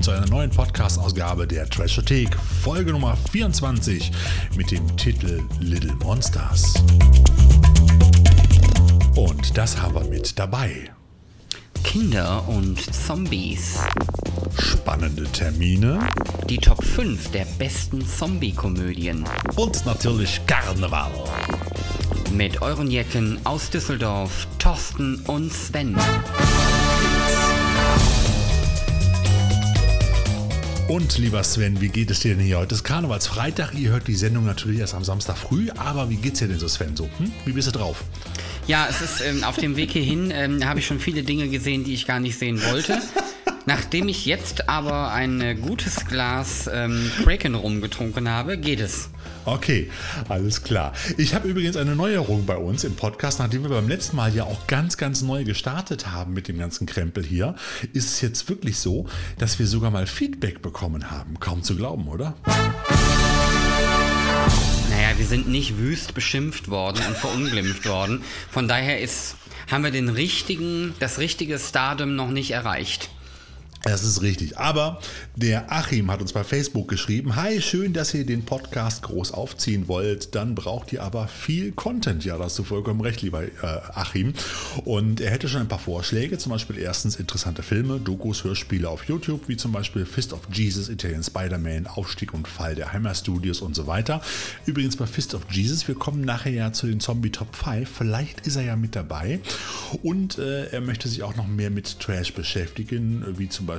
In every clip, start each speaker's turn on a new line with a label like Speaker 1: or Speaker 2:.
Speaker 1: willkommen zu einer neuen Podcast-Ausgabe der Trashothek, Folge Nummer 24 mit dem Titel Little Monsters. Und das haben wir mit dabei.
Speaker 2: Kinder und Zombies.
Speaker 1: Spannende Termine.
Speaker 2: Die Top 5 der besten Zombie-Komödien.
Speaker 1: Und natürlich Karneval.
Speaker 2: Mit euren Jecken aus Düsseldorf, Thorsten und Sven.
Speaker 1: Und lieber Sven, wie geht es dir denn hier? Heute ist Karnevalsfreitag. Ihr hört die Sendung natürlich erst am Samstag früh. Aber wie geht's dir denn so, Sven? So, hm? Wie bist du drauf?
Speaker 2: Ja, es ist ähm, auf dem Weg hierhin ähm, habe ich schon viele Dinge gesehen, die ich gar nicht sehen wollte. Nachdem ich jetzt aber ein äh, gutes Glas ähm, Kraken rumgetrunken habe, geht es.
Speaker 1: Okay, alles klar. Ich habe übrigens eine Neuerung bei uns im Podcast, nachdem wir beim letzten Mal ja auch ganz, ganz neu gestartet haben mit dem ganzen Krempel hier, ist es jetzt wirklich so, dass wir sogar mal Feedback bekommen haben. Kaum zu glauben, oder?
Speaker 2: Naja, wir sind nicht wüst beschimpft worden und verunglimpft worden. Von daher ist, haben wir den richtigen, das richtige Stardom noch nicht erreicht.
Speaker 1: Das ist richtig. Aber der Achim hat uns bei Facebook geschrieben, hi, schön, dass ihr den Podcast groß aufziehen wollt. Dann braucht ihr aber viel Content. Ja, da hast du vollkommen recht, lieber äh, Achim. Und er hätte schon ein paar Vorschläge, zum Beispiel erstens interessante Filme, Dokus, Hörspiele auf YouTube, wie zum Beispiel Fist of Jesus, Italian Spider-Man, Aufstieg und Fall der Hammer Studios und so weiter. Übrigens bei Fist of Jesus, wir kommen nachher ja zu den Zombie Top 5. Vielleicht ist er ja mit dabei. Und äh, er möchte sich auch noch mehr mit Trash beschäftigen, wie zum Beispiel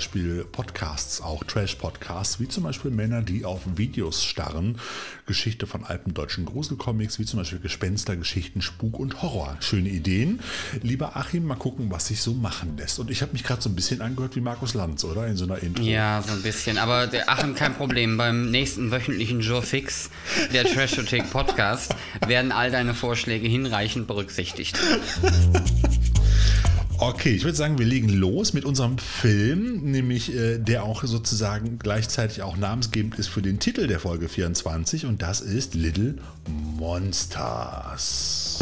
Speaker 1: Podcasts, auch Trash-Podcasts, wie zum Beispiel Männer, die auf Videos starren, Geschichte von alten deutschen Gruselcomics, wie zum Beispiel Gespenstergeschichten, Spuk und Horror. Schöne Ideen. Lieber Achim, mal gucken, was sich so machen lässt. Und ich habe mich gerade so ein bisschen angehört wie Markus Lanz, oder? In so einer Intro.
Speaker 2: Ja, so ein bisschen. Aber der Achim, kein Problem. Beim nächsten wöchentlichen Jour Fix, der Trashothek Podcast, werden all deine Vorschläge hinreichend berücksichtigt.
Speaker 1: Okay, ich würde sagen, wir legen los mit unserem Film, nämlich äh, der auch sozusagen gleichzeitig auch namensgebend ist für den Titel der Folge 24 und das ist Little Monsters.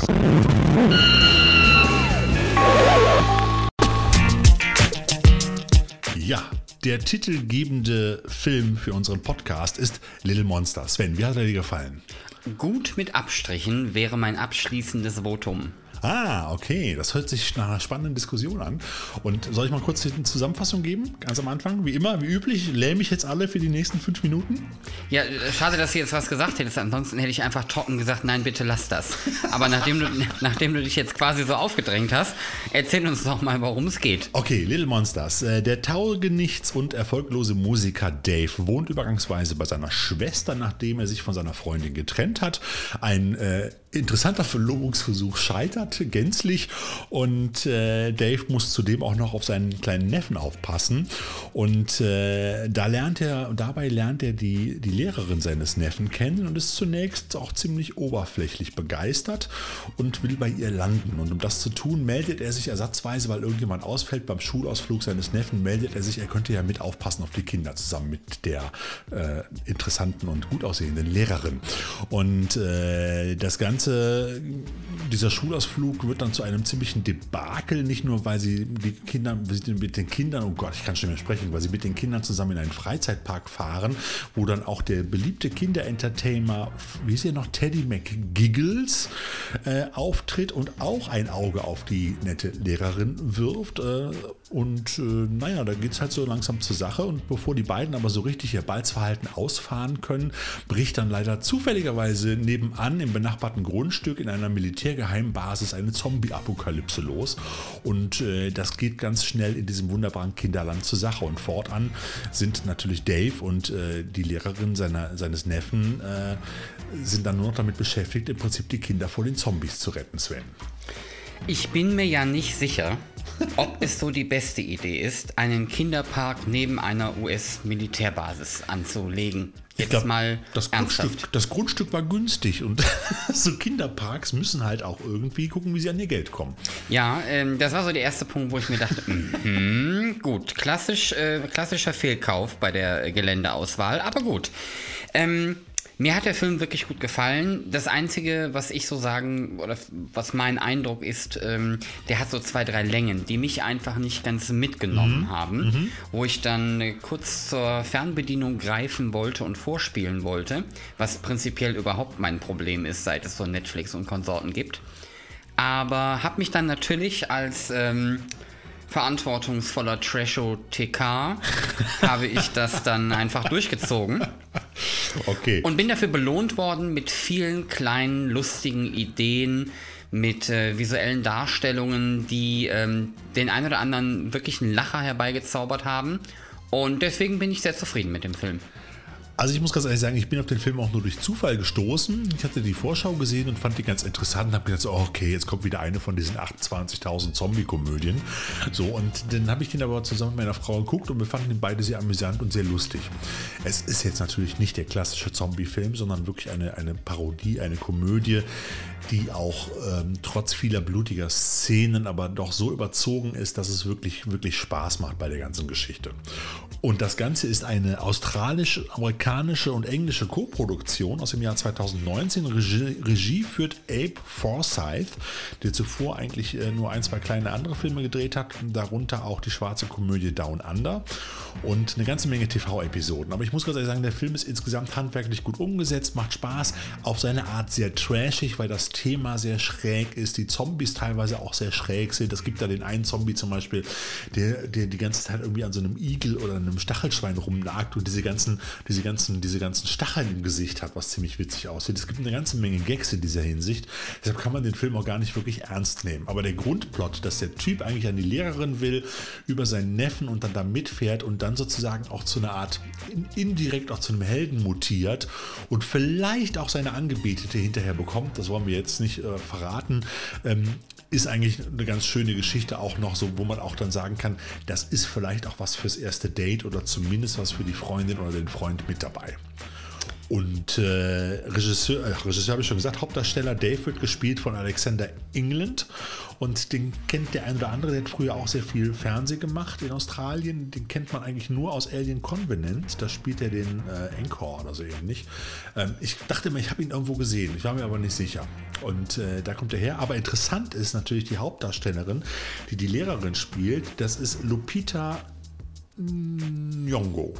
Speaker 1: Ja, der titelgebende Film für unseren Podcast ist Little Monsters. Sven, wie hat er dir gefallen?
Speaker 2: Gut mit Abstrichen wäre mein abschließendes Votum.
Speaker 1: Ah, okay. Das hört sich nach einer spannenden Diskussion an. Und soll ich mal kurz eine Zusammenfassung geben? Ganz am Anfang, wie immer, wie üblich, lähme ich jetzt alle für die nächsten fünf Minuten?
Speaker 2: Ja, schade, dass du jetzt was gesagt hättest. Ansonsten hätte ich einfach trocken gesagt, nein, bitte lass das. Aber nachdem du, nachdem du dich jetzt quasi so aufgedrängt hast, erzähl uns doch mal, worum es geht.
Speaker 1: Okay, Little Monsters. Äh, Der taugenichts und erfolglose Musiker Dave wohnt übergangsweise bei seiner Schwester, nachdem er sich von seiner Freundin getrennt hat. Ein äh, interessanter Verlobungsversuch scheitert gänzlich und äh, Dave muss zudem auch noch auf seinen kleinen Neffen aufpassen und äh, da lernt er dabei lernt er die, die Lehrerin seines Neffen kennen und ist zunächst auch ziemlich oberflächlich begeistert und will bei ihr landen. Und um das zu tun meldet er sich ersatzweise, weil irgendjemand ausfällt beim Schulausflug seines Neffen, meldet er sich, er könnte ja mit aufpassen auf die Kinder zusammen mit der äh, interessanten und gut aussehenden Lehrerin. Und äh, das Ganze Ganze, dieser Schulausflug wird dann zu einem ziemlichen Debakel, nicht nur weil sie die Kinder mit den Kindern, oh Gott, ich kann schon mehr sprechen, weil sie mit den Kindern zusammen in einen Freizeitpark fahren, wo dann auch der beliebte Kinderentertainer, wie ist er noch, Teddy McGiggles äh, auftritt und auch ein Auge auf die nette Lehrerin wirft. Äh, und äh, naja, da geht es halt so langsam zur Sache. Und bevor die beiden aber so richtig ihr Balzverhalten ausfahren können, bricht dann leider zufälligerweise nebenan im benachbarten Grundstück in einer Militärgeheimbasis eine Zombie-Apokalypse los. Und äh, das geht ganz schnell in diesem wunderbaren Kinderland zur Sache. Und fortan sind natürlich Dave und äh, die Lehrerin seiner, seines Neffen äh, sind dann nur noch damit beschäftigt, im Prinzip die Kinder vor den Zombies zu retten, Sven.
Speaker 2: Ich bin mir ja nicht sicher, ob es so die beste Idee ist, einen Kinderpark neben einer US-Militärbasis anzulegen. Jetzt
Speaker 1: glaub,
Speaker 2: mal
Speaker 1: das
Speaker 2: ernsthaft.
Speaker 1: Grundstück, das Grundstück war günstig und so Kinderparks müssen halt auch irgendwie gucken, wie sie an ihr Geld kommen.
Speaker 2: Ja, ähm, das war so der erste Punkt, wo ich mir dachte, mhm, gut, klassisch, äh, klassischer Fehlkauf bei der Geländeauswahl, aber gut. Ähm, Mir hat der Film wirklich gut gefallen. Das Einzige, was ich so sagen, oder was mein Eindruck ist, ähm, der hat so zwei, drei Längen, die mich einfach nicht ganz mitgenommen mhm. haben, mhm. wo ich dann äh, kurz zur Fernbedienung greifen wollte und vorspielen wollte, was prinzipiell überhaupt mein Problem ist, seit es so Netflix und Konsorten gibt. Aber habe mich dann natürlich als ähm, verantwortungsvoller Trasho TK habe ich das dann einfach durchgezogen.
Speaker 1: Okay.
Speaker 2: Und bin dafür belohnt worden mit vielen kleinen, lustigen Ideen, mit äh, visuellen Darstellungen, die ähm, den einen oder anderen wirklich einen Lacher herbeigezaubert haben. Und deswegen bin ich sehr zufrieden mit dem Film.
Speaker 1: Also ich muss ganz ehrlich sagen, ich bin auf den Film auch nur durch Zufall gestoßen. Ich hatte die Vorschau gesehen und fand die ganz interessant und habe gedacht, so, okay, jetzt kommt wieder eine von diesen 28.000 Zombie-Komödien. So, und dann habe ich den aber zusammen mit meiner Frau geguckt und wir fanden den beide sehr amüsant und sehr lustig. Es ist jetzt natürlich nicht der klassische Zombie-Film, sondern wirklich eine, eine Parodie, eine Komödie, die auch ähm, trotz vieler blutiger Szenen aber doch so überzogen ist, dass es wirklich, wirklich Spaß macht bei der ganzen Geschichte. Und das Ganze ist eine australisch-amerikanische und englische Koproduktion aus dem Jahr 2019. Regie, Regie führt Abe Forsyth, der zuvor eigentlich äh, nur ein, zwei kleine andere Filme gedreht hat, darunter auch die schwarze Komödie Down Under und eine ganze Menge TV-Episoden. Aber ich muss ganz ehrlich sagen, der Film ist insgesamt handwerklich gut umgesetzt, macht Spaß, auf seine Art sehr trashig, weil das Thema sehr schräg ist, die Zombies teilweise auch sehr schräg sind. Es gibt da den einen Zombie zum Beispiel, der, der die ganze Zeit irgendwie an so einem Igel oder einem einem Stachelschwein rumnagt und diese ganzen, diese ganzen, diese ganzen Stacheln im Gesicht hat, was ziemlich witzig aussieht. Es gibt eine ganze Menge Gags in dieser Hinsicht. Deshalb kann man den Film auch gar nicht wirklich ernst nehmen. Aber der Grundplot, dass der Typ eigentlich an die Lehrerin will, über seinen Neffen und dann da mitfährt und dann sozusagen auch zu einer Art, indirekt auch zu einem Helden mutiert und vielleicht auch seine Angebetete hinterher bekommt, das wollen wir jetzt nicht äh, verraten, ähm, ist eigentlich eine ganz schöne Geschichte auch noch so, wo man auch dann sagen kann, das ist vielleicht auch was fürs erste Date oder zumindest was für die Freundin oder den Freund mit dabei. Und äh, Regisseur, äh, Regisseur habe ich schon gesagt, Hauptdarsteller Dave wird gespielt von Alexander England. Und den kennt der ein oder andere, der hat früher auch sehr viel Fernsehen gemacht in Australien. Den kennt man eigentlich nur aus Alien Convenant. Da spielt er den äh, oder so ähnlich. Ähm, ich dachte mir, ich habe ihn irgendwo gesehen. Ich war mir aber nicht sicher. Und äh, da kommt er her. Aber interessant ist natürlich die Hauptdarstellerin, die die Lehrerin spielt. Das ist Lupita Nyong'o.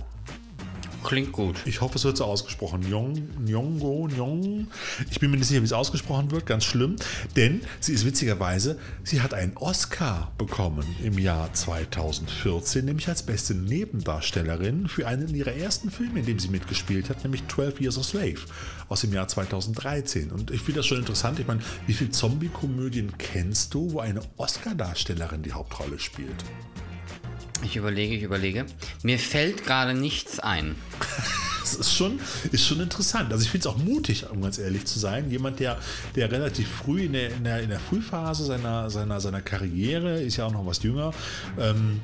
Speaker 2: Klingt gut.
Speaker 1: Ich hoffe, es wird so ausgesprochen. Nyong'o, Nyong. Ich bin mir nicht sicher, wie es ausgesprochen wird. Ganz schlimm. Denn sie ist witzigerweise, sie hat einen Oscar bekommen im Jahr 2014, nämlich als beste Nebendarstellerin für einen ihrer ersten Filme, in dem sie mitgespielt hat, nämlich 12 Years a Slave aus dem Jahr 2013. Und ich finde das schon interessant. Ich meine, wie viele Zombie-Komödien kennst du, wo eine Oscar-Darstellerin die Hauptrolle spielt?
Speaker 2: Ich überlege, ich überlege. Mir fällt gerade nichts ein.
Speaker 1: das ist schon, ist schon interessant. Also ich finde es auch mutig, um ganz ehrlich zu sein. Jemand, der, der relativ früh in der, in der, in der Frühphase seiner, seiner, seiner Karriere, ist ja auch noch was jünger, ähm,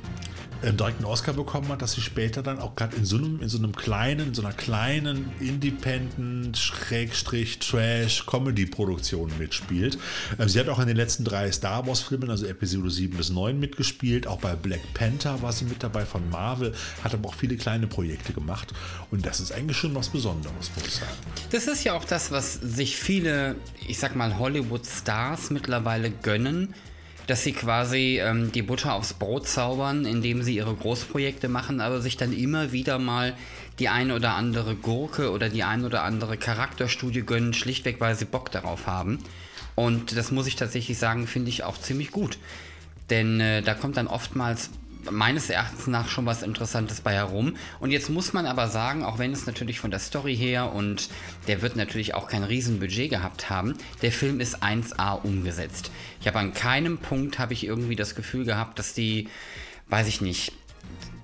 Speaker 1: direkt einen Oscar bekommen hat, dass sie später dann auch gerade in so in so einem kleinen, in so einer kleinen Independent, Schrägstrich, Trash, Comedy-Produktion mitspielt. Ähm, sie hat auch in den letzten drei Star Wars-Filmen, also Episode 7 bis 9, mitgespielt. Auch bei Black Panther war sie mit dabei von Marvel, hat aber auch viele kleine Projekte gemacht. Und das ist eigentlich schon was Besonderes, muss ich sagen.
Speaker 2: Das ist ja auch das, was sich viele, ich sag mal, Hollywood-Stars mittlerweile gönnen dass sie quasi ähm, die Butter aufs Brot zaubern, indem sie ihre Großprojekte machen, aber sich dann immer wieder mal die ein oder andere Gurke oder die ein oder andere Charakterstudie gönnen, schlichtweg weil sie Bock darauf haben. Und das muss ich tatsächlich sagen, finde ich auch ziemlich gut. Denn äh, da kommt dann oftmals meines Erachtens nach schon was Interessantes bei herum. Und jetzt muss man aber sagen, auch wenn es natürlich von der Story her und der wird natürlich auch kein Riesenbudget gehabt haben, der Film ist 1A umgesetzt. Ich habe an keinem Punkt habe ich irgendwie das Gefühl gehabt, dass die, weiß ich nicht,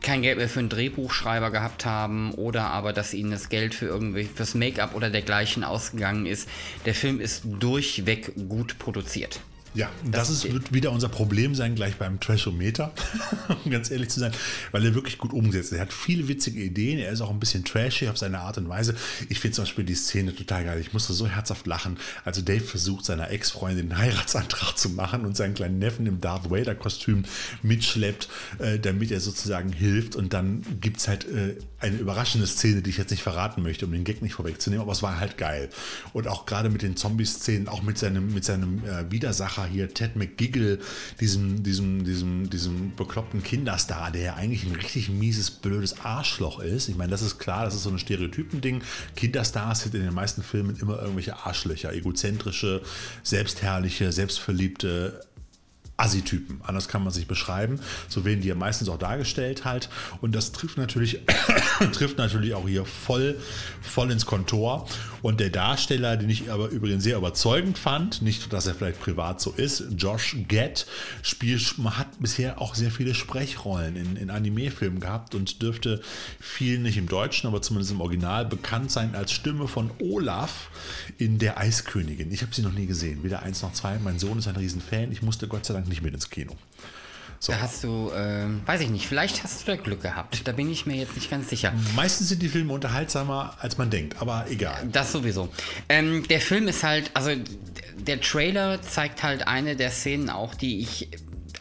Speaker 2: kein Geld mehr für einen Drehbuchschreiber gehabt haben oder aber, dass ihnen das Geld für irgendwie fürs Make-up oder dergleichen ausgegangen ist. Der Film ist durchweg gut produziert.
Speaker 1: Ja, das, das ist, wird wieder unser Problem sein, gleich beim Trashometer, um ganz ehrlich zu sein, weil er wirklich gut umgesetzt ist. Er hat viele witzige Ideen, er ist auch ein bisschen trashy auf seine Art und Weise. Ich finde zum Beispiel die Szene total geil. Ich musste so herzhaft lachen. Also Dave versucht seiner Ex-Freundin einen Heiratsantrag zu machen und seinen kleinen Neffen im Darth Vader-Kostüm mitschleppt, äh, damit er sozusagen hilft. Und dann gibt es halt äh, eine überraschende Szene, die ich jetzt nicht verraten möchte, um den Gag nicht vorwegzunehmen, aber es war halt geil. Und auch gerade mit den Zombie-Szenen, auch mit seinem, mit seinem äh, Widersacher Macher hier, Ted McGiggle, diesem, diesem, diesem, diesem bekloppten Kinderstar, der ja eigentlich ein richtig mieses, blödes Arschloch ist. Ich meine, das ist klar, das ist so ein Stereotypending. Kinderstars sind in den meisten Filmen immer irgendwelche Arschlöcher, egozentrische, selbstherrliche, selbstverliebte Assi-Typen. Anders kann man sich beschreiben. So werden die ja meistens auch dargestellt halt. Und das trifft natürlich, trifft natürlich auch hier voll, voll ins Kontor. Und der Darsteller, den ich aber übrigens sehr überzeugend fand, nicht, dass er vielleicht privat so ist, Josh Gett, spielt, hat bisher auch sehr viele Sprechrollen in, in Anime-Filmen gehabt und dürfte viel nicht im Deutschen, aber zumindest im Original bekannt sein als Stimme von Olaf in Der Eiskönigin. Ich habe sie noch nie gesehen, weder eins noch zwei. Mein Sohn ist ein Riesenfan. Ich musste Gott sei Dank nicht mit ins Kino.
Speaker 2: So. Da hast du, äh, weiß ich nicht, vielleicht hast du da Glück gehabt. Da bin ich mir jetzt nicht ganz sicher.
Speaker 1: Meistens sind die Filme unterhaltsamer, als man denkt, aber egal.
Speaker 2: Das sowieso. Ähm, der Film ist halt, also der Trailer zeigt halt eine der Szenen auch, die ich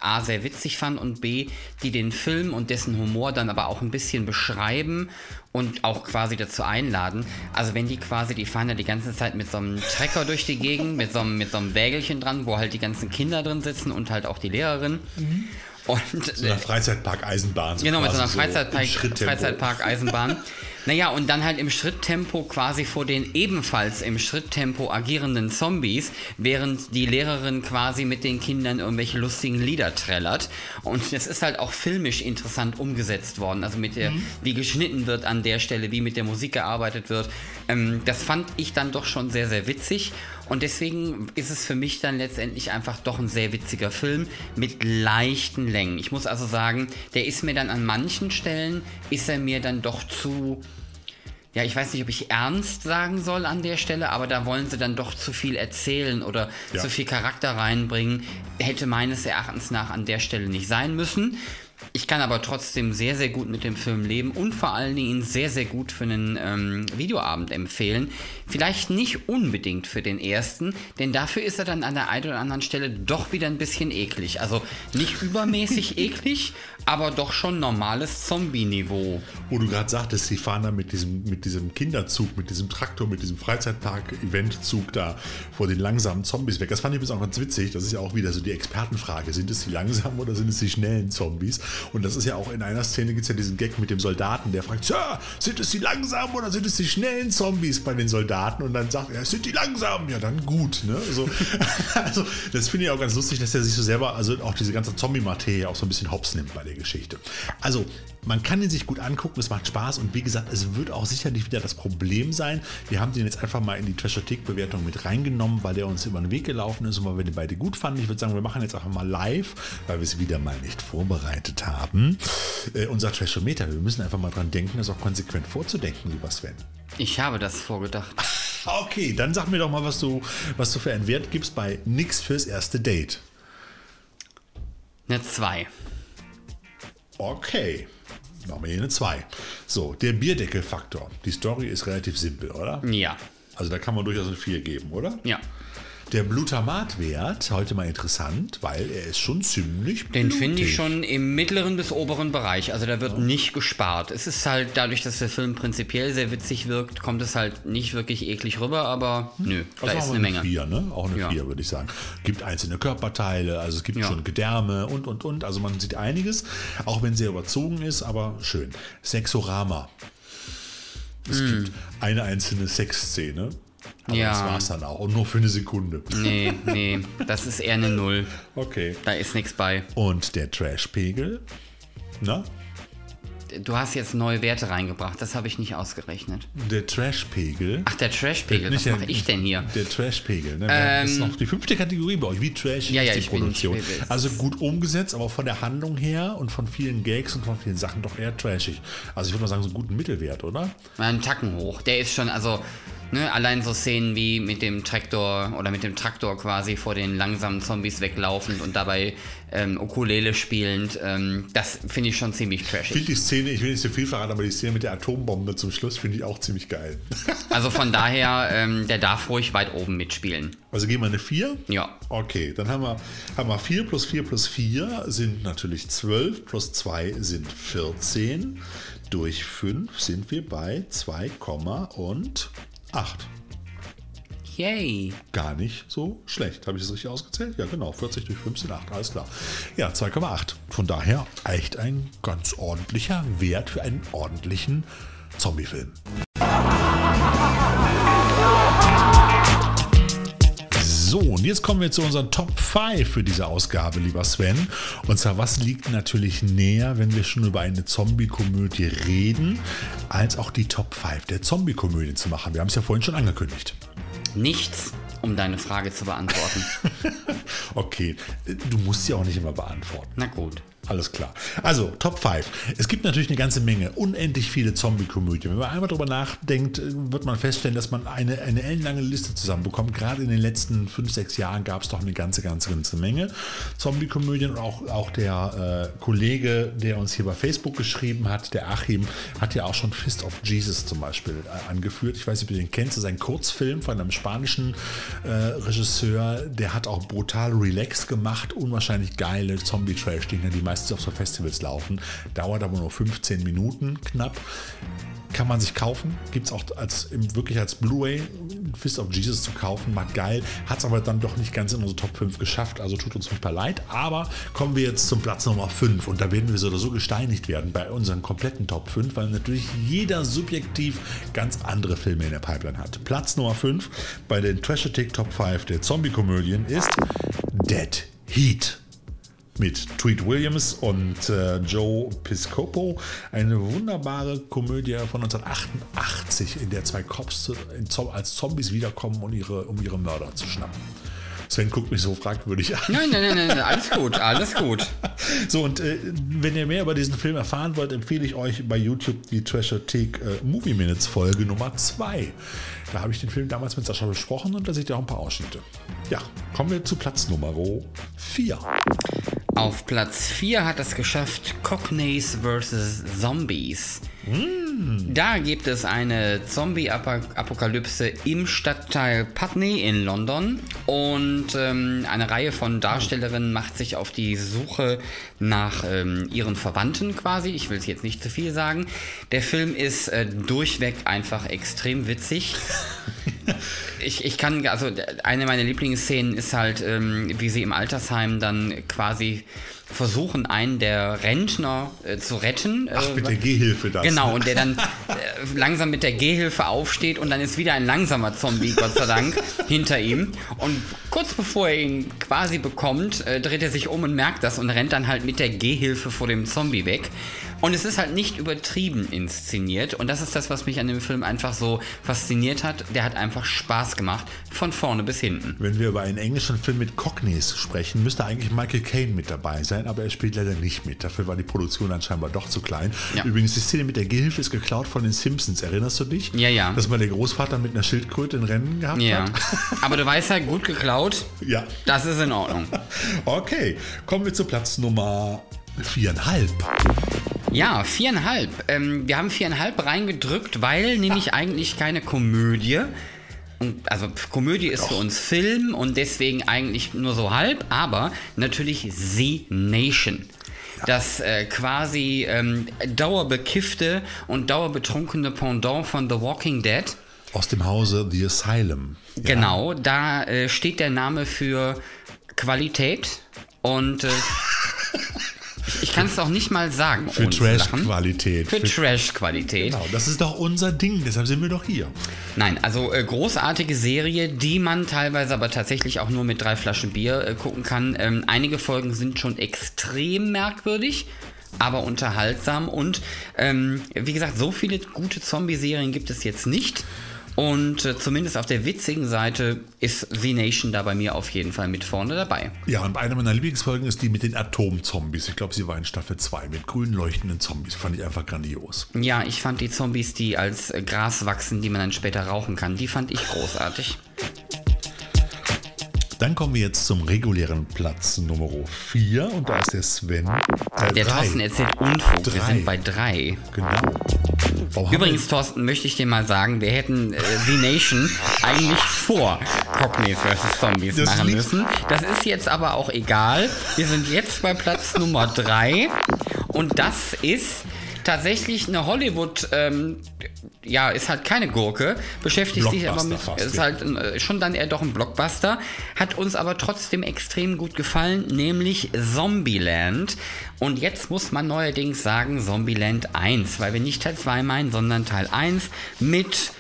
Speaker 2: A sehr witzig fand und B, die den Film und dessen Humor dann aber auch ein bisschen beschreiben und auch quasi dazu einladen. Also wenn die quasi, die fahren ja die ganze Zeit mit so einem Trecker durch die Gegend, mit so einem, mit so einem Wägelchen dran, wo halt die ganzen Kinder drin sitzen und halt auch die Lehrerin. Mhm.
Speaker 1: Und, so einer Freizeitpark-Eisenbahn.
Speaker 2: So genau, mit so einer Freizeitpark, so Freizeitpark-Eisenbahn. naja, und dann halt im Schritttempo quasi vor den ebenfalls im Schritttempo agierenden Zombies, während die Lehrerin quasi mit den Kindern irgendwelche lustigen Lieder trällert. Und es ist halt auch filmisch interessant umgesetzt worden. Also mit der, mhm. wie geschnitten wird an der Stelle, wie mit der Musik gearbeitet wird. Ähm, das fand ich dann doch schon sehr, sehr witzig. Und deswegen ist es für mich dann letztendlich einfach doch ein sehr witziger Film mit leichten Längen. Ich muss also sagen, der ist mir dann an manchen Stellen, ist er mir dann doch zu ja, ich weiß nicht, ob ich ernst sagen soll an der Stelle, aber da wollen sie dann doch zu viel erzählen oder ja. zu viel Charakter reinbringen. Hätte meines Erachtens nach an der Stelle nicht sein müssen. Ich kann aber trotzdem sehr, sehr gut mit dem Film leben und vor allen Dingen ihn sehr, sehr gut für einen ähm, Videoabend empfehlen. Vielleicht nicht unbedingt für den ersten, denn dafür ist er dann an der einen oder anderen Stelle doch wieder ein bisschen eklig. Also nicht übermäßig eklig, aber doch schon normales Zombie-Niveau.
Speaker 1: Wo du gerade sagtest, sie fahren da mit diesem, mit diesem Kinderzug, mit diesem Traktor, mit diesem Freizeitpark-Eventzug da vor den langsamen Zombies weg. Das fand ich übrigens auch ganz witzig. Das ist ja auch wieder so die Expertenfrage. Sind es die langsamen oder sind es die schnellen Zombies? Und das ist ja auch in einer Szene gibt es ja diesen Gag mit dem Soldaten, der fragt, Sir, sind es die langsamen oder sind es die schnellen Zombies bei den Soldaten? Und dann sagt er, sind die langsamen? Ja, dann gut. Ne? Also, also das finde ich auch ganz lustig, dass er sich so selber, also auch diese ganze Zombie-Materie auch so ein bisschen hops nimmt bei der Geschichte. Also, man kann ihn sich gut angucken, es macht Spaß und wie gesagt, es wird auch sicherlich wieder das Problem sein. Wir haben den jetzt einfach mal in die Trashothek-Bewertung mit reingenommen, weil der uns über den Weg gelaufen ist und weil wir den beide gut fanden. Ich würde sagen, wir machen jetzt einfach mal live, weil wir es wieder mal nicht vorbereitet haben. Äh, unser Trashometer. Wir müssen einfach mal dran denken, das auch konsequent vorzudenken, lieber Sven.
Speaker 2: Ich habe das vorgedacht.
Speaker 1: Okay, dann sag mir doch mal, was du, was du für einen Wert gibst bei Nix fürs erste Date.
Speaker 2: Eine 2.
Speaker 1: Okay. Machen wir hier eine 2. So, der Bierdeckelfaktor. Die Story ist relativ simpel, oder?
Speaker 2: Ja.
Speaker 1: Also da kann man durchaus eine 4 geben, oder?
Speaker 2: Ja.
Speaker 1: Der Glutamatwert, heute mal interessant, weil er ist schon ziemlich
Speaker 2: Den finde ich schon im mittleren bis oberen Bereich. Also da wird ja. nicht gespart. Es ist halt dadurch, dass der Film prinzipiell sehr witzig wirkt, kommt es halt nicht wirklich eklig rüber, aber hm. nö, also da ist eine, eine Menge.
Speaker 1: Vier, ne? Auch eine ja. 4, würde ich sagen. Gibt einzelne Körperteile, also es gibt ja. schon Gedärme und und und. Also man sieht einiges, auch wenn sehr überzogen ist, aber schön. Sexorama. Es hm. gibt eine einzelne Sexszene aber ja. das war's dann auch. Und nur für eine Sekunde.
Speaker 2: Nee, nee. Das ist eher eine Null.
Speaker 1: Okay.
Speaker 2: Da ist nichts bei.
Speaker 1: Und der Trashpegel? Na?
Speaker 2: Du hast jetzt neue Werte reingebracht, das habe ich nicht ausgerechnet.
Speaker 1: Der Trashpegel.
Speaker 2: Ach, der Trashpegel, was mache ich denn hier?
Speaker 1: Der Trashpegel, ne? Ähm, das ist noch die fünfte Kategorie bei euch. Wie trash
Speaker 2: ja,
Speaker 1: ist
Speaker 2: ja,
Speaker 1: die Produktion? Bin, also gut umgesetzt, aber von der Handlung her und von vielen Gags und von vielen Sachen doch eher trashig. Also ich würde mal sagen, so einen guten Mittelwert, oder?
Speaker 2: Einen Tacken hoch. Der ist schon, also Ne, allein so Szenen wie mit dem Traktor oder mit dem Traktor quasi vor den langsamen Zombies weglaufend und dabei ähm, Ukulele spielend, ähm, das finde ich schon ziemlich
Speaker 1: Ich
Speaker 2: trashig.
Speaker 1: finde die Szene, ich will nicht so viel verraten, aber die Szene mit der Atombombe zum Schluss finde ich auch ziemlich geil.
Speaker 2: Also von daher, ähm, der darf ruhig weit oben mitspielen.
Speaker 1: Also gehen wir eine 4?
Speaker 2: Ja.
Speaker 1: Okay, dann haben wir, haben wir 4 plus 4 plus 4 sind natürlich 12, plus 2 sind 14. Durch 5 sind wir bei 2, und 8.
Speaker 2: Yay.
Speaker 1: Gar nicht so schlecht. Habe ich das richtig ausgezählt? Ja, genau. 40 durch 5 sind 8. Alles klar. Ja, 2,8. Von daher echt ein ganz ordentlicher Wert für einen ordentlichen Zombie-Film. Und jetzt kommen wir zu unseren Top 5 für diese Ausgabe, lieber Sven. Und zwar, was liegt natürlich näher, wenn wir schon über eine Zombie-Komödie reden, als auch die Top 5 der Zombie-Komödie zu machen. Wir haben es ja vorhin schon angekündigt.
Speaker 2: Nichts, um deine Frage zu beantworten.
Speaker 1: Okay, du musst sie auch nicht immer beantworten.
Speaker 2: Na gut.
Speaker 1: Alles klar. Also, Top 5. Es gibt natürlich eine ganze Menge, unendlich viele Zombie-Komödien. Wenn man einmal drüber nachdenkt, wird man feststellen, dass man eine, eine ellenlange Liste zusammenbekommt. Gerade in den letzten 5, 6 Jahren gab es doch eine ganze, ganze, ganze Menge Zombie-Komödien. Und auch, auch der äh, Kollege, der uns hier bei Facebook geschrieben hat, der Achim, hat ja auch schon Fist of Jesus zum Beispiel äh, angeführt. Ich weiß nicht, ob du den kennst. Das ist ein Kurzfilm von einem spanischen äh, Regisseur. Der hat auch brutal relaxed gemacht. Unwahrscheinlich geile Zombie-Trash-Dinger, die meistens auf so Festivals laufen. Dauert aber nur 15 Minuten knapp. Kann man sich kaufen. Gibt es auch als, wirklich als Blu-ray Fist of Jesus zu kaufen. Macht geil. Hat es aber dann doch nicht ganz in unsere Top 5 geschafft. Also tut uns furchtbar leid. Aber kommen wir jetzt zum Platz Nummer 5. Und da werden wir so oder so gesteinigt werden bei unseren kompletten Top 5, weil natürlich jeder subjektiv ganz andere Filme in der Pipeline hat. Platz Nummer 5 bei den Trashatic Top 5 der Zombie-Komödien ist Dead Heat mit Tweet Williams und äh, Joe Piscopo. Eine wunderbare Komödie von 1988, in der zwei Cops als Zombies wiederkommen, um ihre, um ihre Mörder zu schnappen. Sven guckt mich so fragwürdig an.
Speaker 2: Nein, nein, nein, nein, alles gut, alles gut.
Speaker 1: So, und äh, wenn ihr mehr über diesen Film erfahren wollt, empfehle ich euch bei YouTube die Treasure-Thek äh, Movie Minutes Folge Nummer 2. Da habe ich den Film damals mit Sascha besprochen und da seht ihr auch ein paar Ausschnitte. Ja, kommen wir zu Platz Nummer 4.
Speaker 2: Auf Platz 4 hat es geschafft Cockneys vs. Zombies. Da gibt es eine Zombie-Apokalypse im Stadtteil Putney in London und ähm, eine Reihe von Darstellerinnen macht sich auf die Suche nach ähm, ihren Verwandten quasi. Ich will es jetzt nicht zu viel sagen. Der Film ist äh, durchweg einfach extrem witzig. Ich, ich kann, also eine meiner Lieblingsszenen ist halt, ähm, wie sie im Altersheim dann quasi versuchen, einen der Rentner äh, zu retten.
Speaker 1: Ach,
Speaker 2: äh,
Speaker 1: mit der Gehhilfe das.
Speaker 2: Genau, und der dann äh, langsam mit der Gehhilfe aufsteht und dann ist wieder ein langsamer Zombie, Gott sei Dank, hinter ihm. Und kurz bevor er ihn quasi bekommt, äh, dreht er sich um und merkt das und rennt dann halt mit der Gehhilfe vor dem Zombie weg. Und es ist halt nicht übertrieben inszeniert. Und das ist das, was mich an dem Film einfach so fasziniert hat. Der hat einfach Spaß gemacht, von vorne bis hinten.
Speaker 1: Wenn wir über einen englischen Film mit Cockneys sprechen, müsste eigentlich Michael Caine mit dabei sein, aber er spielt leider nicht mit. Dafür war die Produktion anscheinend doch zu klein.
Speaker 2: Ja.
Speaker 1: Übrigens, die Szene mit der Gehhilfe ist geklaut von den Simpsons. Erinnerst du dich?
Speaker 2: Ja, ja.
Speaker 1: Dass mal der Großvater mit einer Schildkröte ein Rennen gehabt
Speaker 2: Ja.
Speaker 1: hat?
Speaker 2: Aber du weißt halt, gut geklaut,
Speaker 1: Ja.
Speaker 2: das ist in Ordnung.
Speaker 1: Okay, kommen wir zu Platz Nummer viereinhalb.
Speaker 2: Ja, viereinhalb. Ähm, wir haben viereinhalb reingedrückt, weil nämlich eigentlich keine Komödie. Und, also Komödie ist für uns Film und deswegen eigentlich nur so halb, aber natürlich The Nation. Das äh, quasi ähm, dauerbekiffte und dauerbetrunkene Pendant von The Walking Dead.
Speaker 1: Aus dem Hause The Asylum. Ja.
Speaker 2: Genau, da äh, steht der Name für Qualität und äh, ich, kann es auch nicht mal sagen.
Speaker 1: Für. Trash-Qualität.
Speaker 2: Für Trash-Qualität.
Speaker 1: Genau, das ist doch unser Ding, deshalb sind wir doch hier.
Speaker 2: Nein, also äh, großartige Serie, die man teilweise aber tatsächlich auch nur mit drei Flaschen Bier äh, gucken kann. Ähm, einige Folgen sind schon extrem merkwürdig, aber unterhaltsam. Und ähm, wie gesagt, so viele gute Zombie-Serien gibt es jetzt nicht. Und äh, zumindest auf der witzigen Seite ist The Nation da bei mir auf jeden Fall mit vorne dabei.
Speaker 1: Ja, und eine meiner Lieblingsfolgen ist die mit den Atomzombies. Ich glaube, sie war in Staffel 2 mit grün leuchtenden Zombies. Fand ich einfach grandios.
Speaker 2: Ja, ich fand die Zombies, die als äh, Gras wachsen, die man dann später rauchen kann, die fand ich großartig.
Speaker 1: Dann kommen wir jetzt zum regulären Platz Nummer 4 und da ist der Sven. Äh,
Speaker 2: Der
Speaker 1: drei.
Speaker 2: Thorsten erzählt Unfug. Wir
Speaker 1: Drei.
Speaker 2: sind bei drei.
Speaker 1: Genau. Warum
Speaker 2: Übrigens, Thorsten, möchte ich dir mal sagen, wir hätten äh, The Nation eigentlich vor Cockneys vs. Zombies
Speaker 1: Das
Speaker 2: machen müssen. Das ist jetzt aber auch egal. Wir sind jetzt bei Platz Nummer 3 und das ist tatsächlich eine Hollywood, ähm, ja, ist halt keine Gurke, beschäftigt sich aber mit, ist halt äh, schon dann eher doch ein Blockbuster, hat uns aber trotzdem extrem gut gefallen, nämlich Zombieland. Und jetzt muss man neuerdings sagen Zombieland 1, weil wir nicht Teil 2 meinen, sondern Teil 1 mit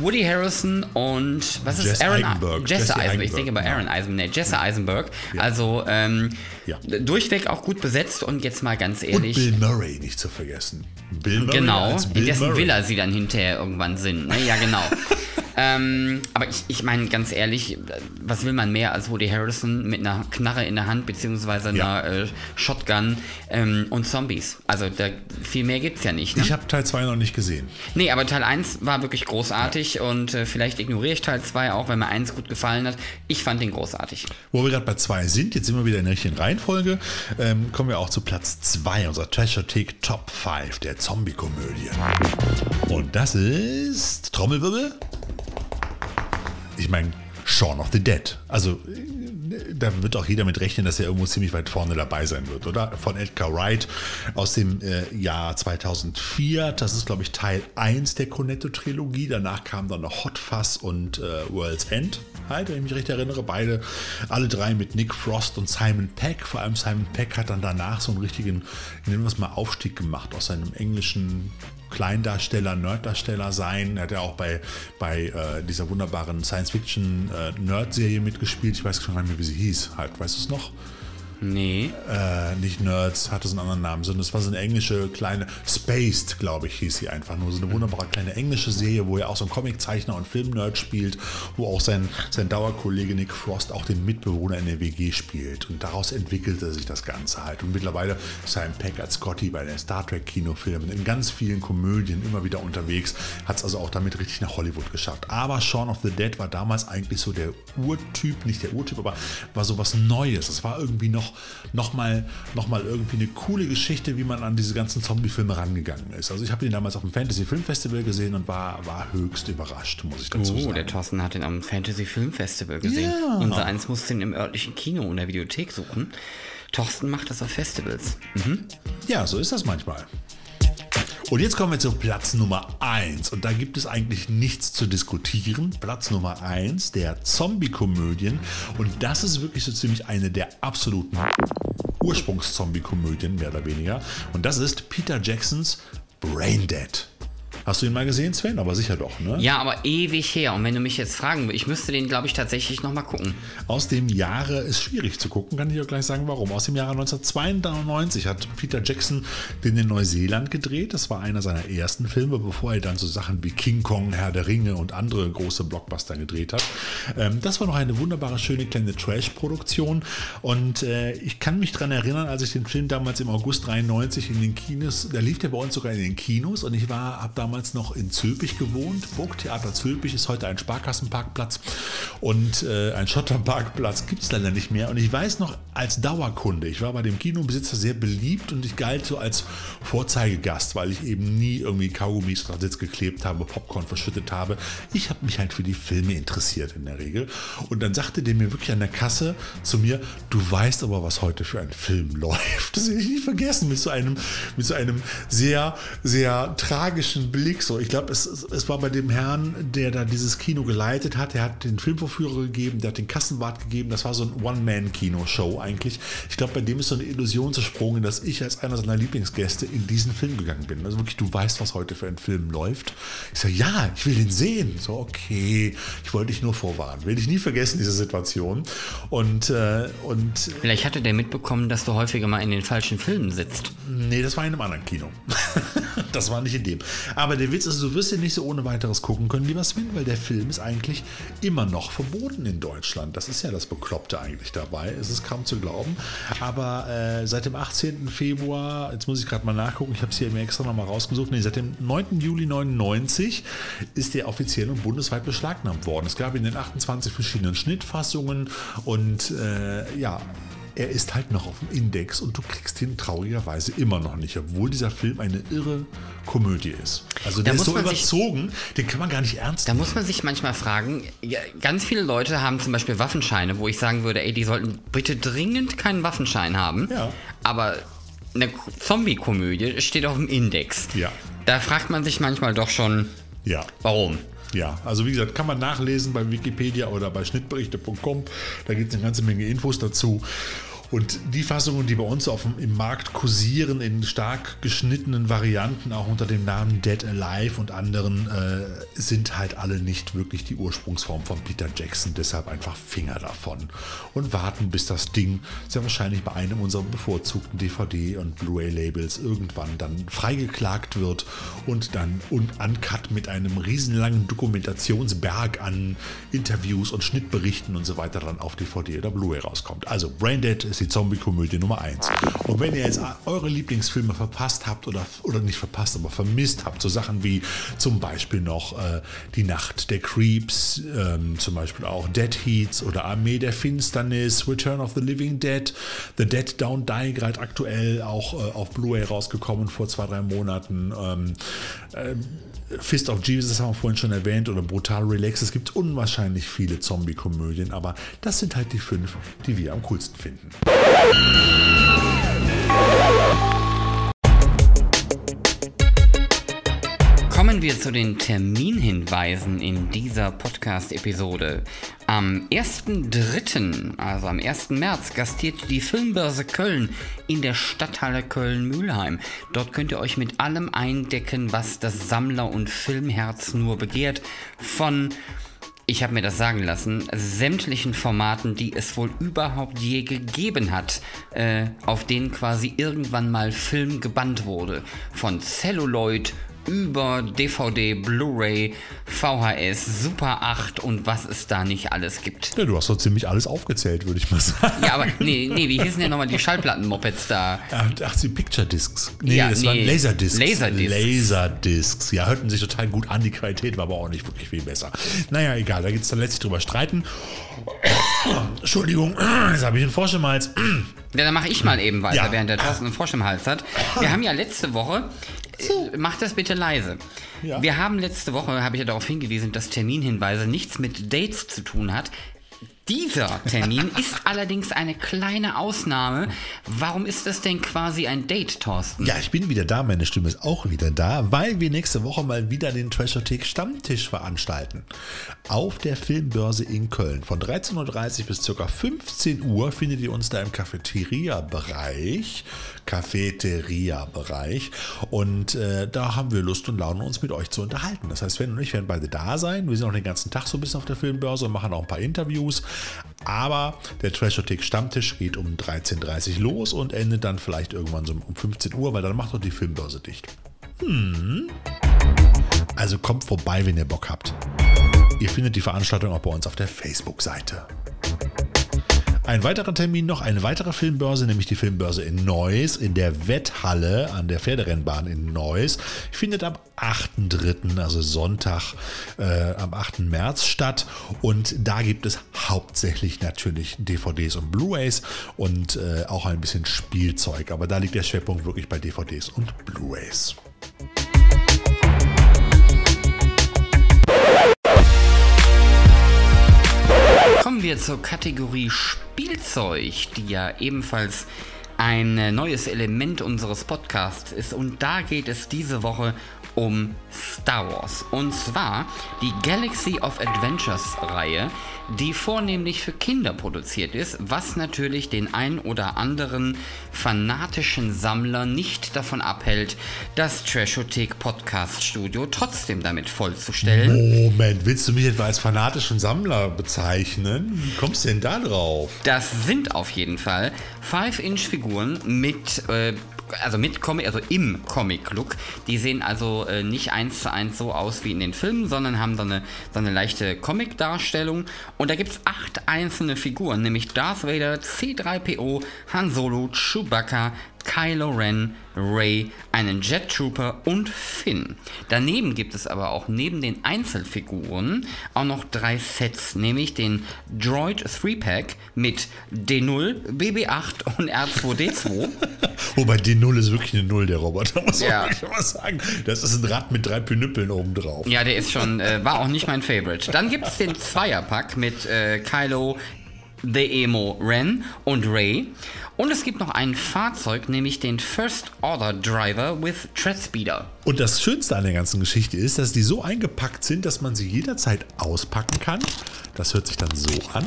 Speaker 2: Woody Harrison und was ist Aaron
Speaker 1: Eisenberg.
Speaker 2: Jesse,
Speaker 1: Jesse
Speaker 2: Eisenberg. Ich denke bei Aaron Eisenberg. Nee, Jesse Eisenberg. Also ähm,
Speaker 1: Ja.
Speaker 2: durchweg auch gut besetzt und jetzt mal ganz
Speaker 1: Und
Speaker 2: ehrlich.
Speaker 1: Bill Murray nicht zu vergessen. Bill Murray
Speaker 2: Genau,
Speaker 1: als
Speaker 2: in
Speaker 1: Bill
Speaker 2: dessen
Speaker 1: Murray.
Speaker 2: Villa sie dann hinterher irgendwann sind. Ne? Ja, genau. ähm, aber ich, ich meine, ganz ehrlich, was will man mehr als Woody Harrison mit einer Knarre in der Hand, beziehungsweise einer
Speaker 1: Ja.
Speaker 2: äh, Shotgun ähm, und Zombies? Also da, viel mehr gibt's ja nicht. Ne?
Speaker 1: Ich habe Teil 2 noch nicht gesehen.
Speaker 2: Nee, aber Teil 1 war wirklich großartig und äh, vielleicht ignoriere ich Teil 2 auch, wenn mir 1 gut gefallen hat. Ich fand den großartig.
Speaker 1: Wo wir gerade bei 2 sind, jetzt sind wir wieder in der richtigen Reihenfolge, ähm, kommen wir auch zu Platz 2 unserer Treasure Take Top 5 der Zombie-Komödie. Und das ist Trommelwirbel. Ich meine, Shaun of the Dead. Also äh, da wird auch jeder mit rechnen, dass er irgendwo ziemlich weit vorne dabei sein wird, oder? Von Edgar Wright aus dem äh, Jahr 2004. Das ist, glaube ich, Teil 1 der Cornetto-Trilogie. Danach kam dann noch Hot Fuzz und äh, World's End. Halt, wenn ich mich recht erinnere, beide, alle drei mit Nick Frost und Simon Peck. Vor allem Simon Peck hat dann danach so einen richtigen, nennen wir es mal, Aufstieg gemacht aus seinem englischen Kleindarsteller, Nerddarsteller sein. Er hat ja auch bei, bei äh, dieser wunderbaren Science-Fiction-Nerd-Serie mitgespielt. Ich weiß gar nicht mehr, wie sie hieß. Halt, weißt du es noch?
Speaker 2: Nee.
Speaker 1: Äh, nicht Nerds, hatte so einen anderen Namen, sondern es war so eine englische kleine, Spaced, glaube ich, hieß sie einfach nur. So eine wunderbare kleine englische Serie, wo er auch so ein Comiczeichner und Filmnerd spielt, wo auch sein, sein Dauerkollege Nick Frost auch den Mitbewohner in der WG spielt. Und daraus entwickelte sich das Ganze halt. Und mittlerweile ist Simon Peck als Scotty bei den Star Trek Kinofilmen, in ganz vielen Komödien immer wieder unterwegs, hat es also auch damit richtig nach Hollywood geschafft. Aber Shaun of the Dead war damals eigentlich so der Urtyp, nicht der Urtyp, aber war so was Neues. Es war irgendwie noch, noch, mal, noch mal irgendwie eine coole Geschichte, wie man an diese ganzen Zombie-Filme rangegangen ist. Also ich habe ihn damals auf dem Fantasy Film Festival gesehen und war, war höchst überrascht, muss ich dazu
Speaker 2: Oh,
Speaker 1: sagen.
Speaker 2: der Thorsten hat ihn am Fantasy Film Festival gesehen.
Speaker 1: Ja.
Speaker 2: Unser eins musste ihn im örtlichen Kino und der Videothek suchen. Thorsten macht das auf Festivals.
Speaker 1: Ja, so ist das manchmal. Und jetzt kommen wir zu Platz Nummer 1. Und da gibt es eigentlich nichts zu diskutieren. Platz Nummer 1 der Zombie-Komödien. Und das ist wirklich so ziemlich eine der absoluten Ursprungs-Zombie-Komödien, mehr oder weniger. Und das ist Peter Jacksons Braindead. Hast du ihn mal gesehen, Sven? Aber sicher doch, ne?
Speaker 2: Ja, aber ewig her. Und wenn du mich jetzt fragen willst, ich müsste den, glaube ich, tatsächlich nochmal gucken.
Speaker 1: Aus dem Jahre ist schwierig zu gucken, kann ich auch gleich sagen, warum. Aus dem Jahre 1992 hat Peter Jackson den in Neuseeland gedreht. Das war einer seiner ersten Filme, bevor er dann so Sachen wie King Kong, Herr der Ringe und andere große Blockbuster gedreht hat. Ähm, das war noch eine wunderbare, schöne kleine Trash-Produktion. Und äh, ich kann mich daran erinnern, als ich den Film damals im August 93 in den Kinos, da lief der bei uns sogar in den Kinos und ich war, habe damals noch in Zülpich gewohnt. Burgtheater Zülpich ist heute ein Sparkassenparkplatz und äh, ein Schotterparkplatz gibt es leider nicht mehr. Und ich weiß noch, als Dauerkunde, ich war bei dem Kinobesitzer sehr beliebt und ich galt so als Vorzeigegast, weil ich eben nie irgendwie Kaugummis Sitz geklebt habe, Popcorn verschüttet habe. Ich habe mich halt für die Filme interessiert in der Regel. Und dann sagte der mir wirklich an der Kasse zu mir, du weißt aber, was heute für ein Film läuft. Das werde ich nicht vergessen, mit so einem, mit so einem sehr, sehr tragischen Blick. So, ich glaube, es, es war bei dem Herrn, der da dieses Kino geleitet hat, der hat den Filmvorführer gegeben, der hat den Kassenwart gegeben. Das war so ein One-Man-Kino-Show eigentlich. Ich glaube, bei dem ist so eine Illusion zersprungen, dass ich als einer seiner Lieblingsgäste in diesen Film gegangen bin. Also wirklich, du weißt, was heute für ein Film läuft. Ich sage, ja, ich will ihn sehen. So, okay, ich wollte dich nur vorwarnen. Will ich nie vergessen, diese Situation. Und, äh, und
Speaker 2: Vielleicht hatte der mitbekommen, dass du häufiger mal in den falschen Filmen sitzt.
Speaker 1: Nee, das war in einem anderen Kino. das war nicht in dem. Aber Aber der Witz ist, du wirst ihn nicht so ohne weiteres gucken können, lieber Sven, weil der Film ist eigentlich immer noch verboten in Deutschland. Das ist ja das Bekloppte eigentlich dabei. Es ist kaum zu glauben. Aber äh, seit dem 18. Februar, jetzt muss ich gerade mal nachgucken, ich habe es hier mir extra nochmal rausgesucht, nee, seit dem 9. Juli 99 ist der offiziell und bundesweit beschlagnahmt worden. Es gab in den 28 verschiedenen Schnittfassungen und äh, ja, er ist halt noch auf dem Index und du kriegst ihn traurigerweise immer noch nicht, obwohl dieser Film eine irre Komödie ist. Also der
Speaker 2: Da
Speaker 1: ist so
Speaker 2: man sich-
Speaker 1: überzogen, den kann man gar nicht ernst
Speaker 2: Da
Speaker 1: nehmen.
Speaker 2: muss man sich manchmal fragen, ja, ganz viele Leute haben zum Beispiel Waffenscheine, wo ich sagen würde, ey, die sollten bitte dringend keinen Waffenschein haben.
Speaker 1: Ja.
Speaker 2: Aber eine Zombie-Komödie steht auf dem Index.
Speaker 1: Ja.
Speaker 2: Da fragt man sich manchmal doch schon,
Speaker 1: Ja.
Speaker 2: warum?
Speaker 1: Ja, also wie gesagt, kann man nachlesen bei Wikipedia oder bei schnittberichte.com. Da gibt es eine ganze Menge Infos dazu. Und die Fassungen, die bei uns auf dem, im Markt kursieren, in stark geschnittenen Varianten, auch unter dem Namen Dead Alive und anderen, äh, sind halt alle nicht wirklich die Ursprungsform von Peter Jackson. Deshalb einfach Finger davon. Und warten, bis das Ding sehr wahrscheinlich bei einem unserer bevorzugten DVD- und Blu-ray-Labels irgendwann dann freigeklagt wird und dann un uncut mit einem riesenlangen Dokumentationsberg an Interviews und Schnittberichten und so weiter dann auf DVD oder Blu-ray rauskommt. Also Braindead ist die Zombie-Komödie Nummer 1. Und wenn ihr jetzt eure Lieblingsfilme verpasst habt oder, oder nicht verpasst, aber vermisst habt, so Sachen wie zum Beispiel noch äh, Die Nacht der Creeps, ähm, zum Beispiel auch Dead Heats oder Armee der Finsternis, Return of the Living Dead, The Dead Don't Die, gerade aktuell auch äh, auf Blu-ray rausgekommen vor zwei, drei Monaten. Ähm, ähm, Fist of Jesus, haben wir vorhin schon erwähnt, oder Brutal Relax. Es gibt unwahrscheinlich viele Zombie-Komödien, aber das sind halt die fünf, die wir am coolsten finden.
Speaker 2: Kommen wir zu den Terminhinweisen in dieser Podcast-Episode. Am 1.3., also am 1. März, gastiert die Filmbörse Köln in der Stadthalle Köln-Mühlheim. Dort könnt ihr euch mit allem eindecken, was das Sammler- und Filmherz nur begehrt. Von ich habe mir das sagen lassen, sämtlichen Formaten, die es wohl überhaupt je gegeben hat, äh, auf denen quasi irgendwann mal Film gebannt wurde. Von Celluloid über DVD, Blu-ray, VHS, Super 8 und was es da nicht alles gibt.
Speaker 1: Ja, du hast so ziemlich alles aufgezählt, würde ich mal sagen.
Speaker 2: Ja, aber nee, nee, wie hießen denn nochmal die Schallplatten-Mopeds da?
Speaker 1: Ach, die Picture Discs. Nee,
Speaker 2: Ja,
Speaker 1: das waren
Speaker 2: nee.
Speaker 1: Laserdiscs.
Speaker 2: Laserdiscs.
Speaker 1: Laserdiscs. Ja, hörten sich total gut an. Die Qualität war aber auch nicht wirklich viel besser. Naja, egal, da gibt es dann letztlich drüber streiten. Entschuldigung, jetzt habe ich einen Hals.
Speaker 2: Ja, dann mache ich mal eben weiter,
Speaker 1: Ja.
Speaker 2: während der Thorsten einen Frosch im Hals hat. Wir haben ja letzte Woche, äh, mach das bitte leise.
Speaker 1: Ja.
Speaker 2: Wir haben letzte Woche, habe ich ja darauf hingewiesen, dass Terminhinweise nichts mit Dates zu tun hat. Dieser Termin ist allerdings eine kleine Ausnahme. Warum ist das denn quasi ein Date, Thorsten?
Speaker 1: Ja, ich bin wieder da, meine Stimme ist auch wieder da, weil wir nächste Woche mal wieder den Trashothek Stammtisch veranstalten. Auf der Filmbörse in Köln. Von 13.30 Uhr bis ca. 15 Uhr findet ihr uns da im Cafeteria-Bereich. Cafeteria-Bereich. Und äh, da haben wir Lust und Laune, uns mit euch zu unterhalten. Das heißt, Sven und ich werden beide da sein. Wir sind auch den ganzen Tag so ein bisschen auf der Filmbörse und machen auch ein paar Interviews. Aber der Trashothek Stammtisch geht um 13.30 Uhr los und endet dann vielleicht irgendwann so um 15 Uhr, weil dann macht doch die Filmbörse dicht. Hm. Also kommt vorbei, wenn ihr Bock habt. Ihr findet die Veranstaltung auch bei uns auf der Facebook-Seite. Ein weiterer Termin noch, eine weitere Filmbörse, nämlich die Filmbörse in Neuss, in der Wetthalle an der Pferderennbahn in Neuss, findet am 8.3., also Sonntag äh, am 8. März statt. Und da gibt es hauptsächlich natürlich DVDs und Blu-rays und äh, auch ein bisschen Spielzeug. Aber da liegt der Schwerpunkt wirklich bei DVDs und Blu-rays.
Speaker 2: Kommen wir zur Kategorie Spielzeug, die ja ebenfalls ein neues Element unseres Podcasts ist. Und da geht es diese Woche um Star Wars. Und zwar die Galaxy of Adventures Reihe, die vornehmlich für Kinder produziert ist, was natürlich den ein oder anderen fanatischen Sammler nicht davon abhält, das Trashothek Podcast Studio trotzdem damit vollzustellen.
Speaker 1: Moment, willst du mich etwa als fanatischen Sammler bezeichnen? Wie kommst du denn da drauf?
Speaker 2: Das sind auf jeden Fall 5-Inch-Figuren mit äh, also mit Comic, also im Comic-Look. Die sehen also äh, nicht eins zu eins so aus wie in den Filmen, sondern haben so eine, so eine leichte Comic-Darstellung. Und da gibt es acht einzelne Figuren, nämlich Darth Vader, C3PO, Han Solo, Chewbacca, Kylo Ren, Ray, einen Jet Trooper und Finn. Daneben gibt es aber auch neben den Einzelfiguren auch noch drei Sets, nämlich den Droid 3-Pack mit D0, BB8 und R2D2.
Speaker 1: Wobei D0 ist wirklich eine Null, der Roboter, muss man
Speaker 2: Ja.
Speaker 1: wirklich mal sagen. Das ist ein Rad mit drei Pinüppeln oben drauf.
Speaker 2: Ja, der ist schon, äh, war auch nicht mein Favorite. Dann gibt es den Zweierpack mit äh, Kylo, The Emo, Ren und Ray. Und es gibt noch ein Fahrzeug, nämlich den First Order Driver with Treadspeeder.
Speaker 1: Und das Schönste an der ganzen Geschichte ist, dass die so eingepackt sind, dass man sie jederzeit auspacken kann. Das hört sich dann so an.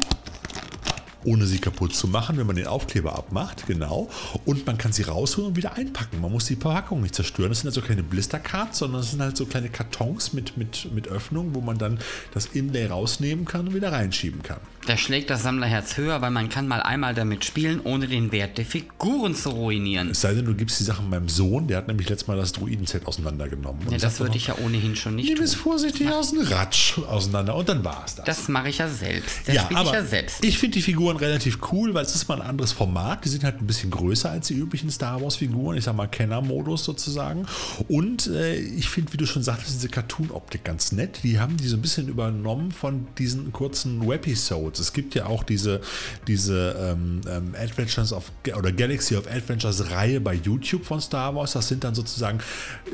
Speaker 1: Ohne sie kaputt zu machen, wenn man den Aufkleber abmacht, genau. Und man kann sie rausholen und wieder einpacken. Man muss die Verpackung nicht zerstören. Das sind also keine Blistercards, sondern das sind halt so kleine Kartons mit, mit, mit Öffnungen, wo man dann das Inlay rausnehmen kann und wieder reinschieben kann.
Speaker 2: Da schlägt das Sammlerherz höher, weil man kann mal einmal damit spielen, ohne den Wert der Figuren zu ruinieren.
Speaker 1: Es sei denn, du gibst die Sachen meinem Sohn, der hat nämlich letztes Mal das Druiden-Set auseinandergenommen.
Speaker 2: Ja, das würde ich ja ohnehin schon nicht
Speaker 1: Nimm es vorsichtig aus dem Ratsch auseinander und dann war es das.
Speaker 2: Das mache ich ja selbst. Das
Speaker 1: ja,
Speaker 2: spiele ich
Speaker 1: aber
Speaker 2: ja selbst.
Speaker 1: ich finde die Figuren relativ cool, weil es ist mal ein anderes Format. Die sind halt ein bisschen größer als die üblichen Star Wars Figuren. Ich sag mal Kenner-Modus sozusagen. Und äh, ich finde, wie du schon sagtest, diese Cartoon-Optik ganz nett. Die haben die so ein bisschen übernommen von diesen kurzen Webisodes. Es gibt ja auch diese, diese ähm, ähm, Adventures of oder Galaxy of Adventures Reihe bei YouTube von Star Wars. Das sind dann sozusagen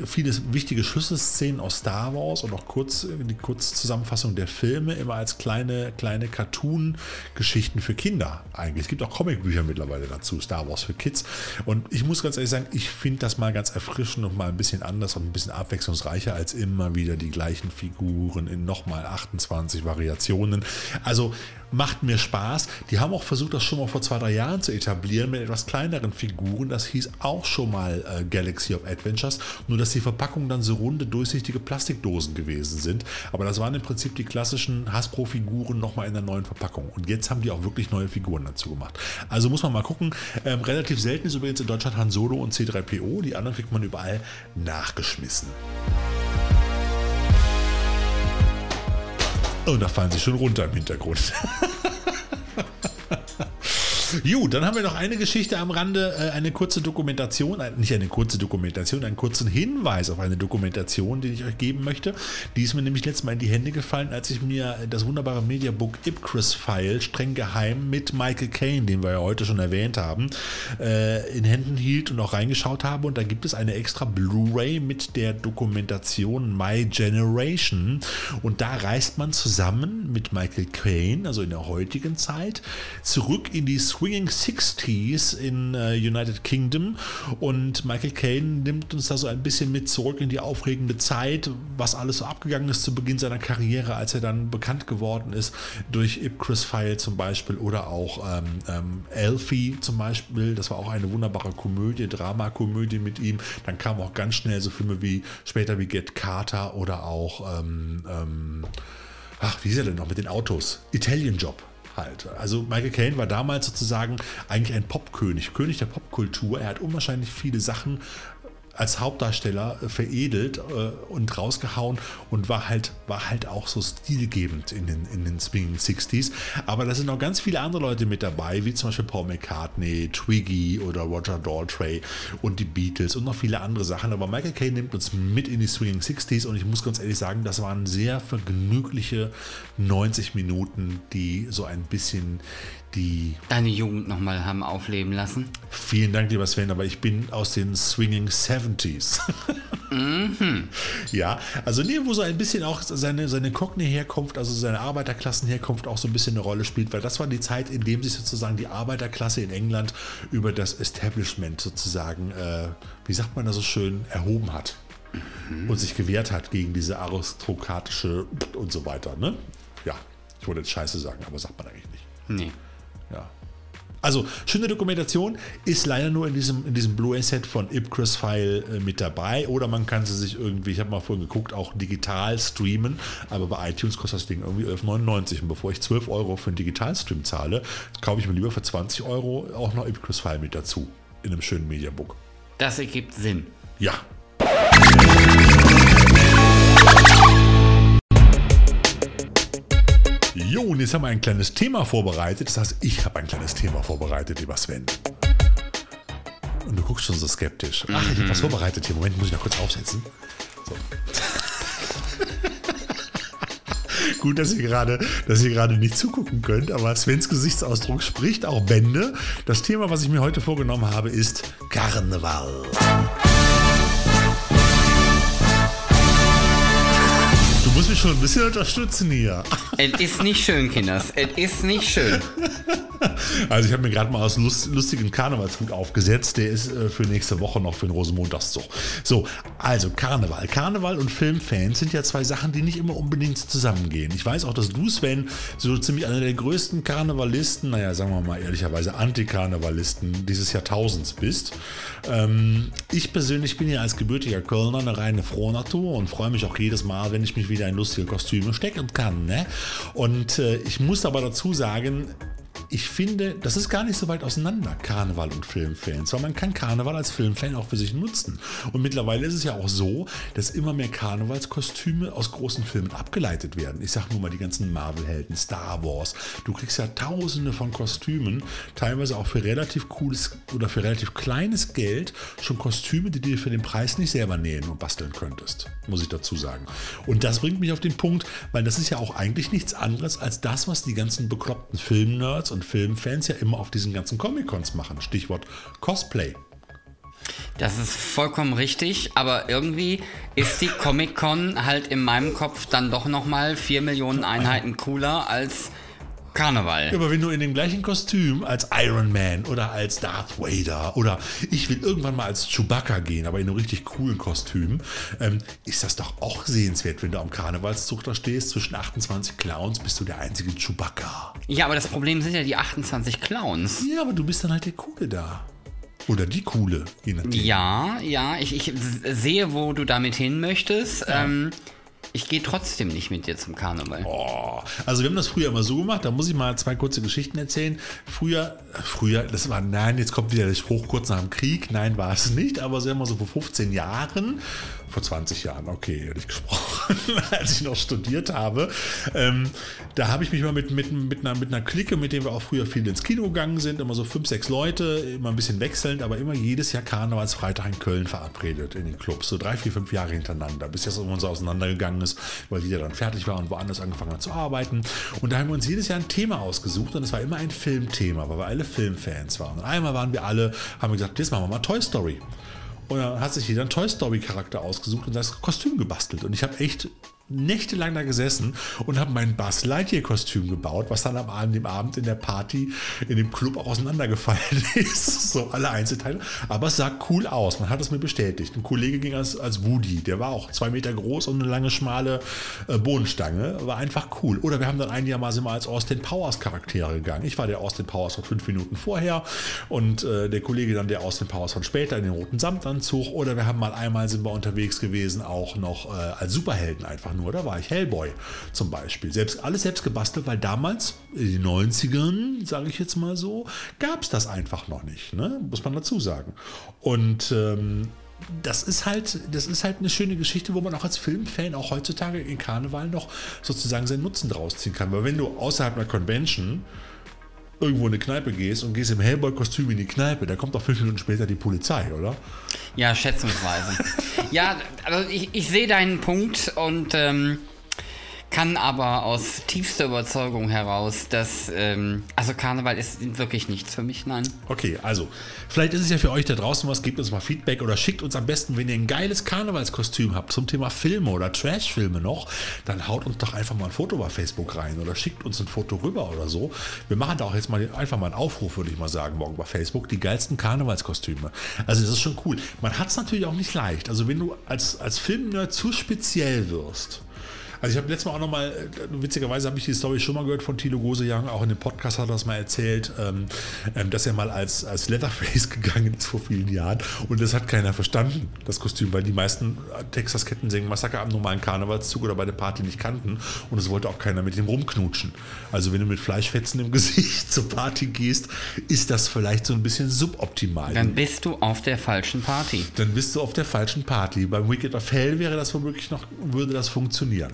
Speaker 1: viele wichtige Schlüsselszenen aus Star Wars und auch kurz die Kurzzusammenfassung der Filme immer als kleine, kleine Cartoon-Geschichten für Kinder eigentlich. Es gibt auch Comicbücher mittlerweile dazu, Star Wars für Kids. Und ich muss ganz ehrlich sagen, ich finde das mal ganz erfrischend und mal ein bisschen anders und ein bisschen abwechslungsreicher als immer wieder die gleichen Figuren in nochmal 28 Variationen. Also macht mir Spaß. Die haben auch versucht, das schon mal vor zwei, drei Jahren zu etablieren mit etwas kleineren Figuren. Das hieß auch schon mal äh, Galaxy of Adventures, nur dass die Verpackungen dann so runde, durchsichtige Plastikdosen gewesen sind. Aber das waren im Prinzip die klassischen Hasbro-Figuren nochmal in der neuen Verpackung. Und jetzt haben die auch wirklich neue Figuren dazu gemacht. Also muss man mal gucken. Ähm, relativ selten ist übrigens in Deutschland Han Solo und C3PO. Die anderen kriegt man überall nachgeschmissen. Und da fallen sie schon runter im Hintergrund. Gut, dann haben wir noch eine Geschichte am Rande, äh, eine kurze Dokumentation, äh, nicht eine kurze Dokumentation, einen kurzen Hinweis auf eine Dokumentation, den ich euch geben möchte. Die ist mir nämlich letztes Mal in die Hände gefallen, als ich mir das wunderbare Mediabook Ipcris File streng geheim mit Michael Caine, den wir ja heute schon erwähnt haben, äh, in Händen hielt und auch reingeschaut habe. Und da gibt es eine extra Blu-ray mit der Dokumentation My Generation. Und da reist man zusammen mit Michael Caine, also in der heutigen Zeit, zurück in die Swinging Sixties in äh, United Kingdom und Michael Caine nimmt uns da so ein bisschen mit zurück in die aufregende Zeit, was alles so abgegangen ist zu Beginn seiner Karriere, als er dann bekannt geworden ist durch Ipcris File zum Beispiel oder auch ähm, ähm, Elfie zum Beispiel. Das war auch eine wunderbare Komödie, Dramakomödie mit ihm. Dann kamen auch ganz schnell so Filme wie später wie Get Carter oder auch ähm, ähm, ach, wie ist er denn noch mit den Autos? Italian Job halt. Also Michael Caine war damals sozusagen eigentlich ein Popkönig, König der Popkultur. Er hat unwahrscheinlich viele Sachen als Hauptdarsteller veredelt äh, und rausgehauen und war halt, war halt auch so stilgebend in den, in den Swinging 60s. Aber da sind noch ganz viele andere Leute mit dabei, wie zum Beispiel Paul McCartney, Twiggy oder Roger Daltrey und die Beatles und noch viele andere Sachen. Aber Michael Caine nimmt uns mit in die Swinging 60s und ich muss ganz ehrlich sagen, das waren sehr vergnügliche 90 Minuten, die so ein bisschen die
Speaker 2: Deine Jugend nochmal haben aufleben lassen.
Speaker 1: Vielen Dank, lieber Sven, aber ich bin aus den Swinging 70s. Ja, also nee, wo so ein bisschen auch seine, seine Cockney-Herkunft, also seine Arbeiterklassenherkunft auch so ein bisschen eine Rolle spielt, weil das war die Zeit, in dem sich sozusagen die Arbeiterklasse in England über das Establishment sozusagen, äh, wie sagt man da so schön, erhoben hat. Und sich gewehrt hat gegen diese aristokratische und so weiter, ne? Ja, ich wollte jetzt Scheiße sagen, aber sagt man eigentlich nicht.
Speaker 2: Nee.
Speaker 1: Ja. Also, schöne Dokumentation ist leider nur in diesem, in diesem Blu-ray-Set von Ipcris File äh, mit dabei. Oder man kann sie sich irgendwie, ich habe mal vorhin geguckt, auch digital streamen. Aber bei iTunes kostet das Ding irgendwie 11,99. Und bevor ich 12 Euro für einen Digitalstream zahle, kaufe ich mir lieber für 20 Euro auch noch Ipcris File mit dazu. In einem schönen Mediabook.
Speaker 2: Das ergibt Sinn.
Speaker 1: Ja. Jo, und jetzt haben wir ein kleines Thema vorbereitet. Das heißt, ich habe ein kleines Thema vorbereitet, lieber Sven. Und du guckst schon so skeptisch. Ach, ich habe was vorbereitet hier. Moment, muss ich noch kurz aufsetzen. So. Gut, dass ihr gerade, dass ihr gerade nicht zugucken könnt, aber Svens Gesichtsausdruck spricht auch Bände. Das Thema, was ich mir heute vorgenommen habe, ist Karneval. Musst mich schon ein bisschen unterstützen hier.
Speaker 2: Es ist nicht schön, Kinders. Es ist nicht schön.
Speaker 1: Also ich habe mir gerade mal aus lust, lustigen Karnevalshut aufgesetzt. Der ist äh, für nächste Woche noch für den Rosenmontagszug. So, also Karneval. Karneval und Filmfans sind ja zwei Sachen, die nicht immer unbedingt zusammengehen. Ich weiß auch, dass du, Sven, so ziemlich einer der größten Karnevalisten, naja, sagen wir mal ehrlicherweise Antikarnevalisten dieses Jahrtausends bist. Ähm, ich persönlich bin ja als gebürtiger Kölner eine reine Frohnatur und freue mich auch jedes Mal, wenn ich mich wieder in lustige Kostüme stecken kann. Ne? Und äh, ich muss aber dazu sagen, ich finde, das ist gar nicht so weit auseinander, Karneval und Filmfans, weil man kann Karneval als Filmfan auch für sich nutzen. Und mittlerweile ist es ja auch so, dass immer mehr Karnevalskostüme aus großen Filmen abgeleitet werden. Ich sage nur mal die ganzen Marvel-Helden, Star Wars. Du kriegst ja tausende von Kostümen, teilweise auch für relativ cooles oder für relativ kleines Geld, schon Kostüme, die du dir für den Preis nicht selber nähen und basteln könntest, muss ich dazu sagen. Und das bringt mich auf den Punkt, weil das ist ja auch eigentlich nichts anderes als das, was die ganzen bekloppten Filmnerds und Filmfans ja immer auf diesen ganzen Comic-Cons machen. Stichwort Cosplay.
Speaker 2: Das ist vollkommen richtig, aber irgendwie ist die Comic-Con halt in meinem Kopf dann doch nochmal 4 Millionen Einheiten cooler als Karneval.
Speaker 1: Ja, aber wenn du in dem gleichen Kostüm als Iron Man oder als Darth Vader oder ich will irgendwann mal als Chewbacca gehen, aber in einem richtig coolen Kostüm, ähm, ist das doch auch sehenswert, wenn du am Karnevalszug da stehst. Zwischen 28 Clowns bist du der einzige Chewbacca.
Speaker 2: Ja, aber das Problem sind ja die 28 Clowns.
Speaker 1: Ja, aber du bist dann halt der Coole da. Oder die Coole, je nachdem.
Speaker 2: Ja, ja, ich, ich sehe, wo du damit hin möchtest. Ja. Ähm, ich gehe trotzdem nicht mit dir zum Karneval.
Speaker 1: Oh, also wir haben das früher immer so gemacht, da muss ich mal zwei kurze Geschichten erzählen. Früher, früher, das war, nein, jetzt kommt wieder der Spruch kurz nach dem Krieg. Nein, war es nicht, aber sagen wir so vor 15 Jahren vor 20 Jahren, okay, ehrlich gesprochen, als ich noch studiert habe. Ähm, da habe ich mich mal mit, mit, mit, einer, mit einer Clique, mit der wir auch früher viel ins Kino gegangen sind, immer so fünf, sechs Leute, immer ein bisschen wechselnd, aber immer jedes Jahr Karnevalsfreitag in Köln verabredet in den Clubs. So drei, vier, fünf Jahre hintereinander, bis das irgendwann so auseinandergegangen ist, weil jeder dann fertig war und woanders angefangen hat zu arbeiten. Und da haben wir uns jedes Jahr ein Thema ausgesucht und es war immer ein Filmthema, weil wir alle Filmfans waren. Und einmal waren wir alle, haben wir gesagt, jetzt machen wir mal Toy Story. Und dann hat sich jeder einen Toy Story Charakter ausgesucht und das Kostüm gebastelt. Und ich habe echt nächtelang da gesessen und habe mein Buzz Lightyear Kostüm gebaut, was dann am Abend, dem Abend in der Party in dem Club auch auseinandergefallen ist. So alle Einzelteile. Aber es sah cool aus. Man hat es mir bestätigt. Ein Kollege ging als, als Woody. Der war auch zwei Meter groß und eine lange, schmale äh, Bohnenstange. War einfach cool. Oder wir haben dann ein Jahr mal sind wir als Austin Powers Charaktere gegangen. Ich war der Austin Powers von fünf Minuten vorher und äh, der Kollege dann der Austin Powers von später in den roten Samtanzug. Oder wir haben mal einmal sind wir unterwegs gewesen, auch noch äh, als Superhelden einfach nur nur, da war ich Hellboy zum Beispiel. Selbst, alles selbst gebastelt, weil damals, in den 90ern, sage ich jetzt mal so, gab es das einfach noch nicht, ne? muss man dazu sagen. Und ähm, das ist halt, das ist halt eine schöne Geschichte, wo man auch als Filmfan auch heutzutage in Karneval noch sozusagen seinen Nutzen draus ziehen kann. Weil wenn du außerhalb einer Convention irgendwo in eine Kneipe gehst und gehst im Hellboy-Kostüm in die Kneipe, da kommt doch fünf Minuten später die Polizei, oder?
Speaker 2: Ja, schätzungsweise. ja, also ich, ich sehe deinen Punkt und ähm, kann aber aus tiefster Überzeugung heraus, dass, ähm, also Karneval ist wirklich nichts für mich, nein.
Speaker 1: Okay, also, vielleicht ist es ja für euch da draußen was, gebt uns mal Feedback oder schickt uns am besten, wenn ihr ein geiles Karnevalskostüm habt zum Thema Filme oder Trashfilme noch, dann haut uns doch einfach mal ein Foto bei Facebook rein oder schickt uns ein Foto rüber oder so. Wir machen da auch jetzt mal einfach mal einen Aufruf, würde ich mal sagen, morgen bei Facebook, die geilsten Karnevalskostüme. Also, das ist schon cool. Man hat es natürlich auch nicht leicht. Also, wenn du als, als Filmnerd zu speziell wirst, Also ich habe letztes Mal auch nochmal, äh, witzigerweise habe ich die Story schon mal gehört von Thilo Gosejang, auch in dem Podcast hat er das mal erzählt, ähm, ähm, dass er mal als, als Leatherface gegangen ist vor vielen Jahren und das hat keiner verstanden, das Kostüm, weil die meisten Texas-Ketten singen Massaker am normalen Karnevalszug oder bei der Party nicht kannten und es wollte auch keiner mit ihm rumknutschen. Also wenn du mit Fleischfetzen im Gesicht zur Party gehst, ist das vielleicht so ein bisschen suboptimal.
Speaker 2: Dann bist du auf der falschen Party.
Speaker 1: Dann bist du auf der falschen Party. Beim Wicked of Hell wäre das womöglich noch, würde das funktionieren.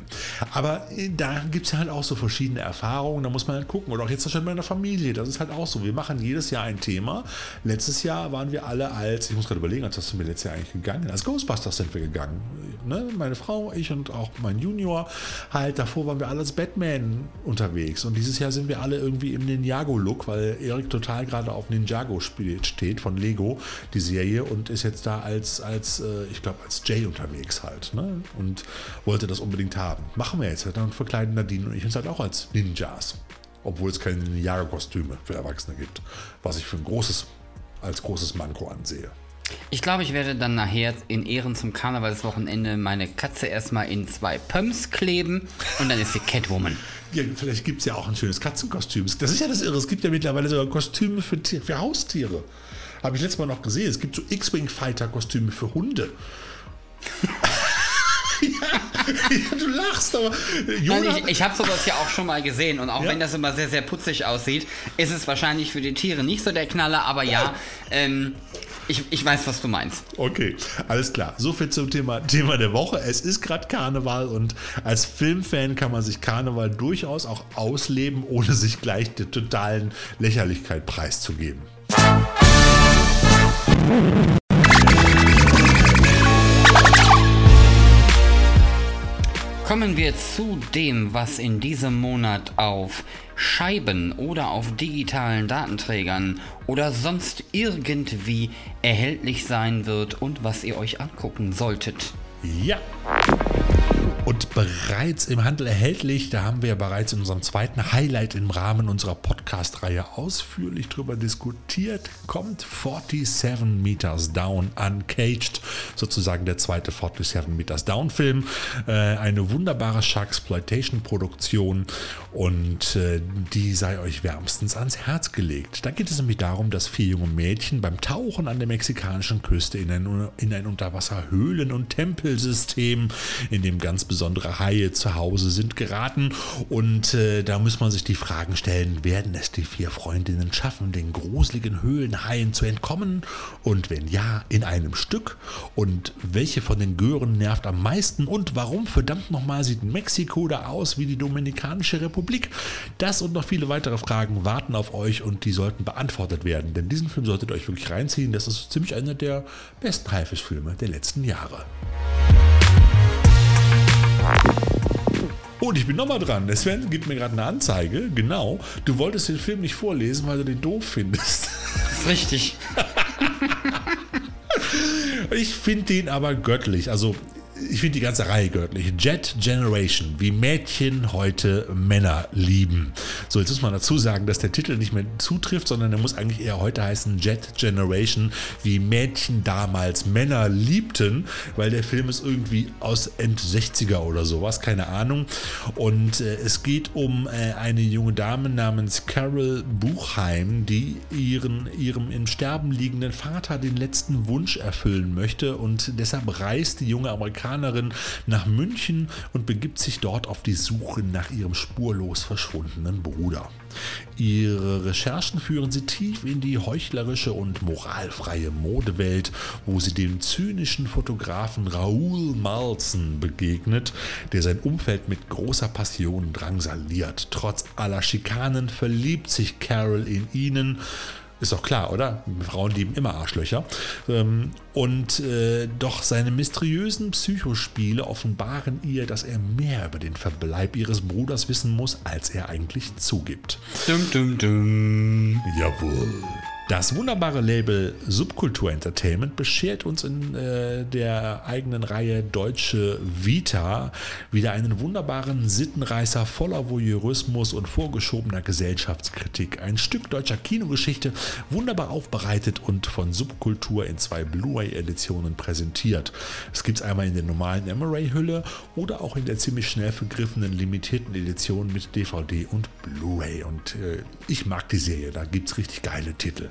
Speaker 1: Aber äh, da gibt es halt auch so verschiedene Erfahrungen, da muss man halt gucken. Oder auch jetzt schon bei einer Familie, das ist halt auch so. Wir machen jedes Jahr ein Thema. Letztes Jahr waren wir alle als, ich muss gerade überlegen, als hast du mir letztes Jahr eigentlich gegangen? Als Ghostbusters sind wir gegangen. Ne? Meine Frau, ich und auch mein Junior. Halt, davor waren wir alle als Batman unterwegs. Und dieses Jahr sind wir alle irgendwie im Ninjago-Look, weil Erik total gerade auf Ninjago steht von Lego, die Serie, und ist jetzt da als, als äh, ich glaube, als Jay unterwegs halt. Ne? Und wollte das unbedingt haben. Machen wir jetzt. Dann verkleiden Nadine und ich uns halt auch als Ninjas. Obwohl es keine Ninjago-Kostüme für Erwachsene gibt. Was ich für ein großes, als großes Manko ansehe.
Speaker 2: Ich glaube, ich werde dann nachher in Ehren zum Karnevalswochenende meine Katze erstmal in zwei Pumps kleben und dann ist sie Catwoman.
Speaker 1: Ja, vielleicht gibt es ja auch ein schönes Katzenkostüm. Das ist ja das Irre. Es gibt ja mittlerweile sogar Kostüme für, für Haustiere. Habe ich letztes Mal noch gesehen. Es gibt so X-Wing-Fighter-Kostüme für Hunde. ja, du lachst, aber
Speaker 2: Nein, ich, ich habe sowas ja auch schon mal gesehen und auch ja. wenn das immer sehr, sehr putzig aussieht, ist es wahrscheinlich für die Tiere nicht so der Knaller, aber ja, ähm, ich, ich weiß, was du meinst.
Speaker 1: Okay, alles klar. So viel zum Thema, Thema der Woche. Es ist gerade Karneval und als Filmfan kann man sich Karneval durchaus auch ausleben, ohne sich gleich der totalen Lächerlichkeit preiszugeben.
Speaker 2: Kommen wir zu dem, was in diesem Monat auf Scheiben oder auf digitalen Datenträgern oder sonst irgendwie erhältlich sein wird und was ihr euch angucken solltet.
Speaker 1: Ja und bereits im Handel erhältlich. Da haben wir bereits in unserem zweiten Highlight im Rahmen unserer Podcast-Reihe ausführlich darüber diskutiert. Kommt 47 Meters Down Uncaged, sozusagen der zweite 47 Meters Down Film. Äh, eine wunderbare Sharksploitation-Produktion und äh, die sei euch wärmstens ans Herz gelegt. Da geht es nämlich darum, dass vier junge Mädchen beim Tauchen an der mexikanischen Küste in ein, in ein Unterwasserhöhlen- und Tempelsystem, in dem ganz besonders besondere Haie zu Hause sind geraten. Und äh, da muss man sich die Fragen stellen, werden es die vier Freundinnen schaffen, den gruseligen Höhlenhaien zu entkommen? Und wenn ja, in einem Stück? Und welche von den Gören nervt am meisten? Und warum verdammt nochmal sieht Mexiko da aus wie die Dominikanische Republik? Das und noch viele weitere Fragen warten auf euch und die sollten beantwortet werden. Denn diesen Film solltet ihr euch wirklich reinziehen. Das ist ziemlich einer der besten Haifischfilme der letzten Jahre. Und ich bin nochmal dran. Sven gibt mir gerade eine Anzeige. Genau. Du wolltest den Film nicht vorlesen, weil du den doof findest.
Speaker 2: Das ist richtig.
Speaker 1: ich finde den aber göttlich. Also ich finde die ganze Reihe göttlich. Jet Generation, wie Mädchen heute Männer lieben. So, jetzt muss man dazu sagen, dass der Titel nicht mehr zutrifft, sondern er muss eigentlich eher heute heißen Jet Generation, wie Mädchen damals Männer liebten, weil der Film ist irgendwie aus End 60er oder sowas, keine Ahnung. Und äh, es geht um äh, eine junge Dame namens Carol Buchheim, die ihren, ihrem im Sterben liegenden Vater den letzten Wunsch erfüllen möchte und deshalb reist die junge Amerikanerin Amerikanerin nach München und begibt sich dort auf die Suche nach ihrem spurlos verschwundenen Bruder. Ihre Recherchen führen sie tief in die heuchlerische und moralfreie Modewelt, wo sie dem zynischen Fotografen Raoul Malzen begegnet, der sein Umfeld mit großer Passion drangsaliert. Trotz aller Schikanen verliebt sich Carol in ihnen, ist doch klar, oder? Frauen lieben immer Arschlöcher. Ähm, und äh, doch seine mysteriösen Psychospiele offenbaren ihr, dass er mehr über den Verbleib ihres Bruders wissen muss, als er eigentlich zugibt.
Speaker 2: Dum, dum, dum.
Speaker 1: Jawohl. Das wunderbare Label Subkultur Entertainment beschert uns in äh, der eigenen Reihe Deutsche Vita wieder einen wunderbaren Sittenreißer voller Voyeurismus und vorgeschobener Gesellschaftskritik. Ein Stück deutscher Kinogeschichte, wunderbar aufbereitet und von Subkultur in zwei Blu-ray-Editionen präsentiert. Es gibt es einmal in der normalen Emery-Hülle oder auch in der ziemlich schnell vergriffenen limitierten Edition mit DVD und Blu-ray. Und äh, ich mag die Serie, da gibt es richtig geile Titel.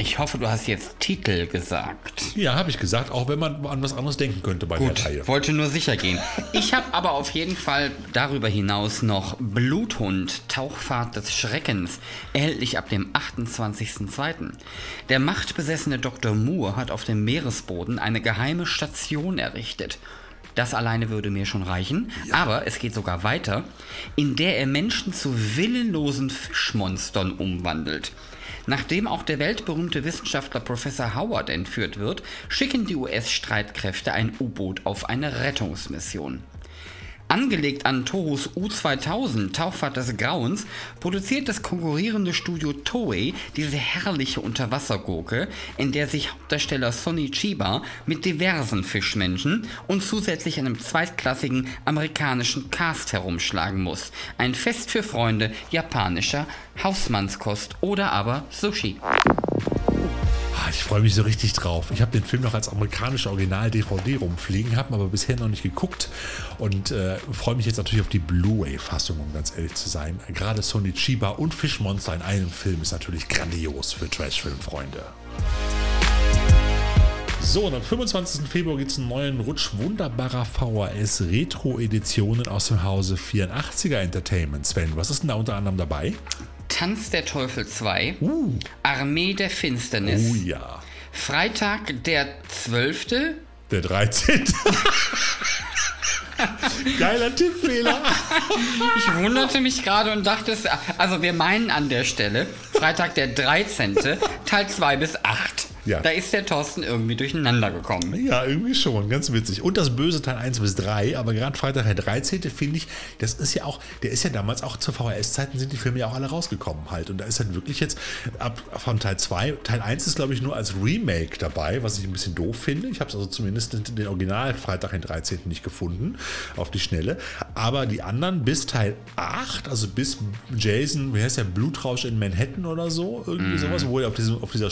Speaker 2: Ich hoffe, du hast jetzt Titel gesagt.
Speaker 1: Ja, habe ich gesagt, auch wenn man an was anderes denken könnte bei
Speaker 2: Gut,
Speaker 1: der Reihe.
Speaker 2: wollte nur sicher gehen. Ich habe aber auf jeden Fall darüber hinaus noch Bluthund, Tauchfahrt des Schreckens, erhältlich ab dem 28.02. Der machtbesessene Dr. Moore hat auf dem Meeresboden eine geheime Station errichtet. Das alleine würde mir schon reichen, aber es geht sogar weiter, in der er Menschen zu willenlosen Fischmonstern umwandelt. Nachdem auch der weltberühmte Wissenschaftler Professor Howard entführt wird, schicken die US-Streitkräfte ein U-Boot auf eine Rettungsmission. Angelegt an Tohus U2000, Tauchfahrt des Grauens, produziert das konkurrierende Studio Toei diese herrliche Unterwassergurke, in der sich Hauptdarsteller Sonny Chiba mit diversen Fischmenschen und zusätzlich einem zweitklassigen amerikanischen Cast herumschlagen muss. Ein Fest für Freunde japanischer Hausmannskost oder aber Sushi.
Speaker 1: Ah, ich freue mich so richtig drauf. Ich habe den Film noch als amerikanische Original-DVD rumfliegen, habe aber bisher noch nicht geguckt und äh, freue mich jetzt natürlich auf die Blu-ray-Fassung, um ganz ehrlich zu sein. Gerade Sony Chiba und Fischmonster in einem Film ist natürlich grandios für Trash-Filmfreunde. So, und am 25. Februar gibt es einen neuen Rutsch wunderbarer VHS Retro-Editionen aus dem Hause 84er Entertainment. Sven, was ist denn da unter anderem dabei?
Speaker 2: Tanz der Teufel 2, Armee der Finsternis,
Speaker 1: Oh ja,
Speaker 2: Freitag der 12.
Speaker 1: der 13. Geiler Tippfehler.
Speaker 2: Ich wunderte mich gerade und dachte, es- also wir meinen an der Stelle Freitag der 13. Teil 2 bis 8.
Speaker 1: Ja.
Speaker 2: Da ist der Thorsten irgendwie durcheinander gekommen.
Speaker 1: Ja, irgendwie schon, ganz witzig. Und das Böse Teil 1 bis 3, aber gerade Freitag der 13. finde ich, das ist ja auch, der ist ja damals auch zu VHS-Zeiten sind die Filme ja auch alle rausgekommen halt. Und da ist halt wirklich jetzt ab von Teil 2, Teil 1 ist glaube ich nur als Remake dabei, was ich ein bisschen doof finde. Ich habe es also zumindest den, Original Freitag den 13. nicht gefunden, auf die Schnelle. Aber die anderen bis Teil 8, also bis Jason, wie heißt der, Blutrausch in Manhattan oder so, irgendwie sowas, wo er auf, diesem, auf dieser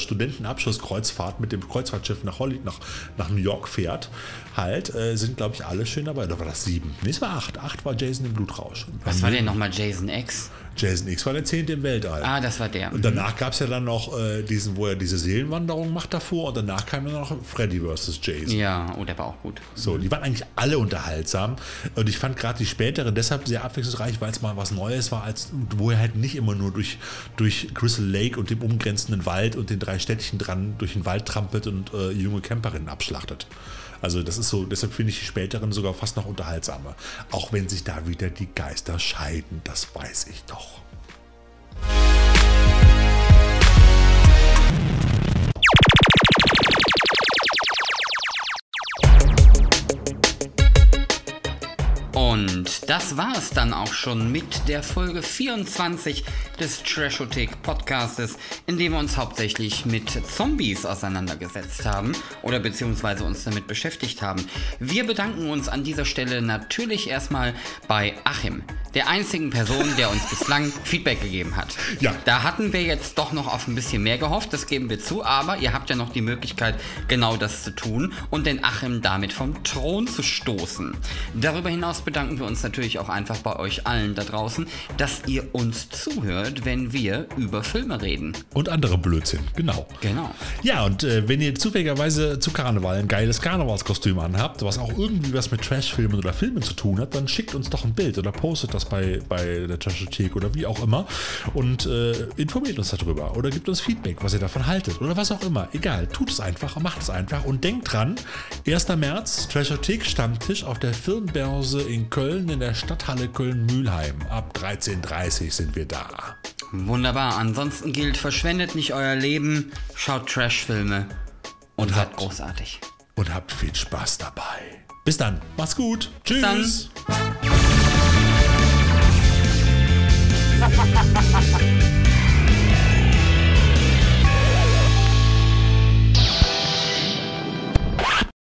Speaker 1: Studentenabschlusskreuzfahrt mit dem Kreuzfahrtschiff nach Holly, nach, nach New York fährt, halt, äh, sind, glaube ich, alle schön dabei. Oder war das sieben? Nee, es war acht. Acht war Jason im Blutrausch.
Speaker 2: Was war denn nochmal Jason X?
Speaker 1: Jason X war der zehnte im Weltall.
Speaker 2: Ah, das war der.
Speaker 1: Und danach gab es ja dann noch äh, diesen, wo er diese Seelenwanderung macht davor und danach kam dann noch Freddy vs. Jason.
Speaker 2: Ja, oh, der war auch gut.
Speaker 1: So, die waren eigentlich alle unterhaltsam. Und ich fand gerade die spätere deshalb sehr abwechslungsreich, weil es mal was Neues war, als wo er halt nicht immer nur durch, durch Crystal Lake und dem umgrenzenden Wald und den drei Städtchen dran durch den Wald trampelt und äh, junge Camperinnen abschlachtet. Also das ist so, deshalb finde ich die späteren sogar fast noch unterhaltsamer. Auch wenn sich da wieder die Geister scheiden, das weiß ich doch.
Speaker 2: Und das war es dann auch schon mit der Folge 24 des Trashothek Podcastes, in dem wir uns hauptsächlich mit Zombies auseinandergesetzt haben oder beziehungsweise uns damit beschäftigt haben. Wir bedanken uns an dieser Stelle natürlich erstmal bei Achim, der einzigen Person, der uns bislang Feedback gegeben hat.
Speaker 1: Ja.
Speaker 2: Da hatten wir jetzt doch noch auf ein bisschen mehr gehofft, das geben wir zu, aber ihr habt ja noch die Möglichkeit, genau das zu tun und den Achim damit vom Thron zu stoßen. Darüber hinaus bedanken wir uns natürlich auch einfach bei euch allen da draußen, dass ihr uns zuhört, wenn wir über Filme reden.
Speaker 1: Und andere Blödsinn, genau.
Speaker 2: Genau.
Speaker 1: Ja, und äh, wenn ihr zufälligerweise zu Karneval ein geiles Karnevalskostüm anhabt, was auch irgendwie was mit Trashfilmen oder Filmen zu tun hat, dann schickt uns doch ein Bild oder postet das bei, bei der Trashothek oder wie auch immer und äh, informiert uns darüber oder gibt uns Feedback, was ihr davon haltet oder was auch immer. Egal, tut es einfach, macht es einfach und denkt dran, 1. März, Trashothek Stammtisch auf der Filmbörse in Köln in der Stadthalle Köln-Mühlheim. Ab 13.30 Uhr sind wir da.
Speaker 2: Wunderbar. Ansonsten gilt, verschwendet nicht euer Leben, schaut Trashfilme und seid
Speaker 1: habt-
Speaker 2: großartig.
Speaker 1: und habt viel Spaß dabei. Bis dann, macht's gut. Tschüss.
Speaker 2: dann.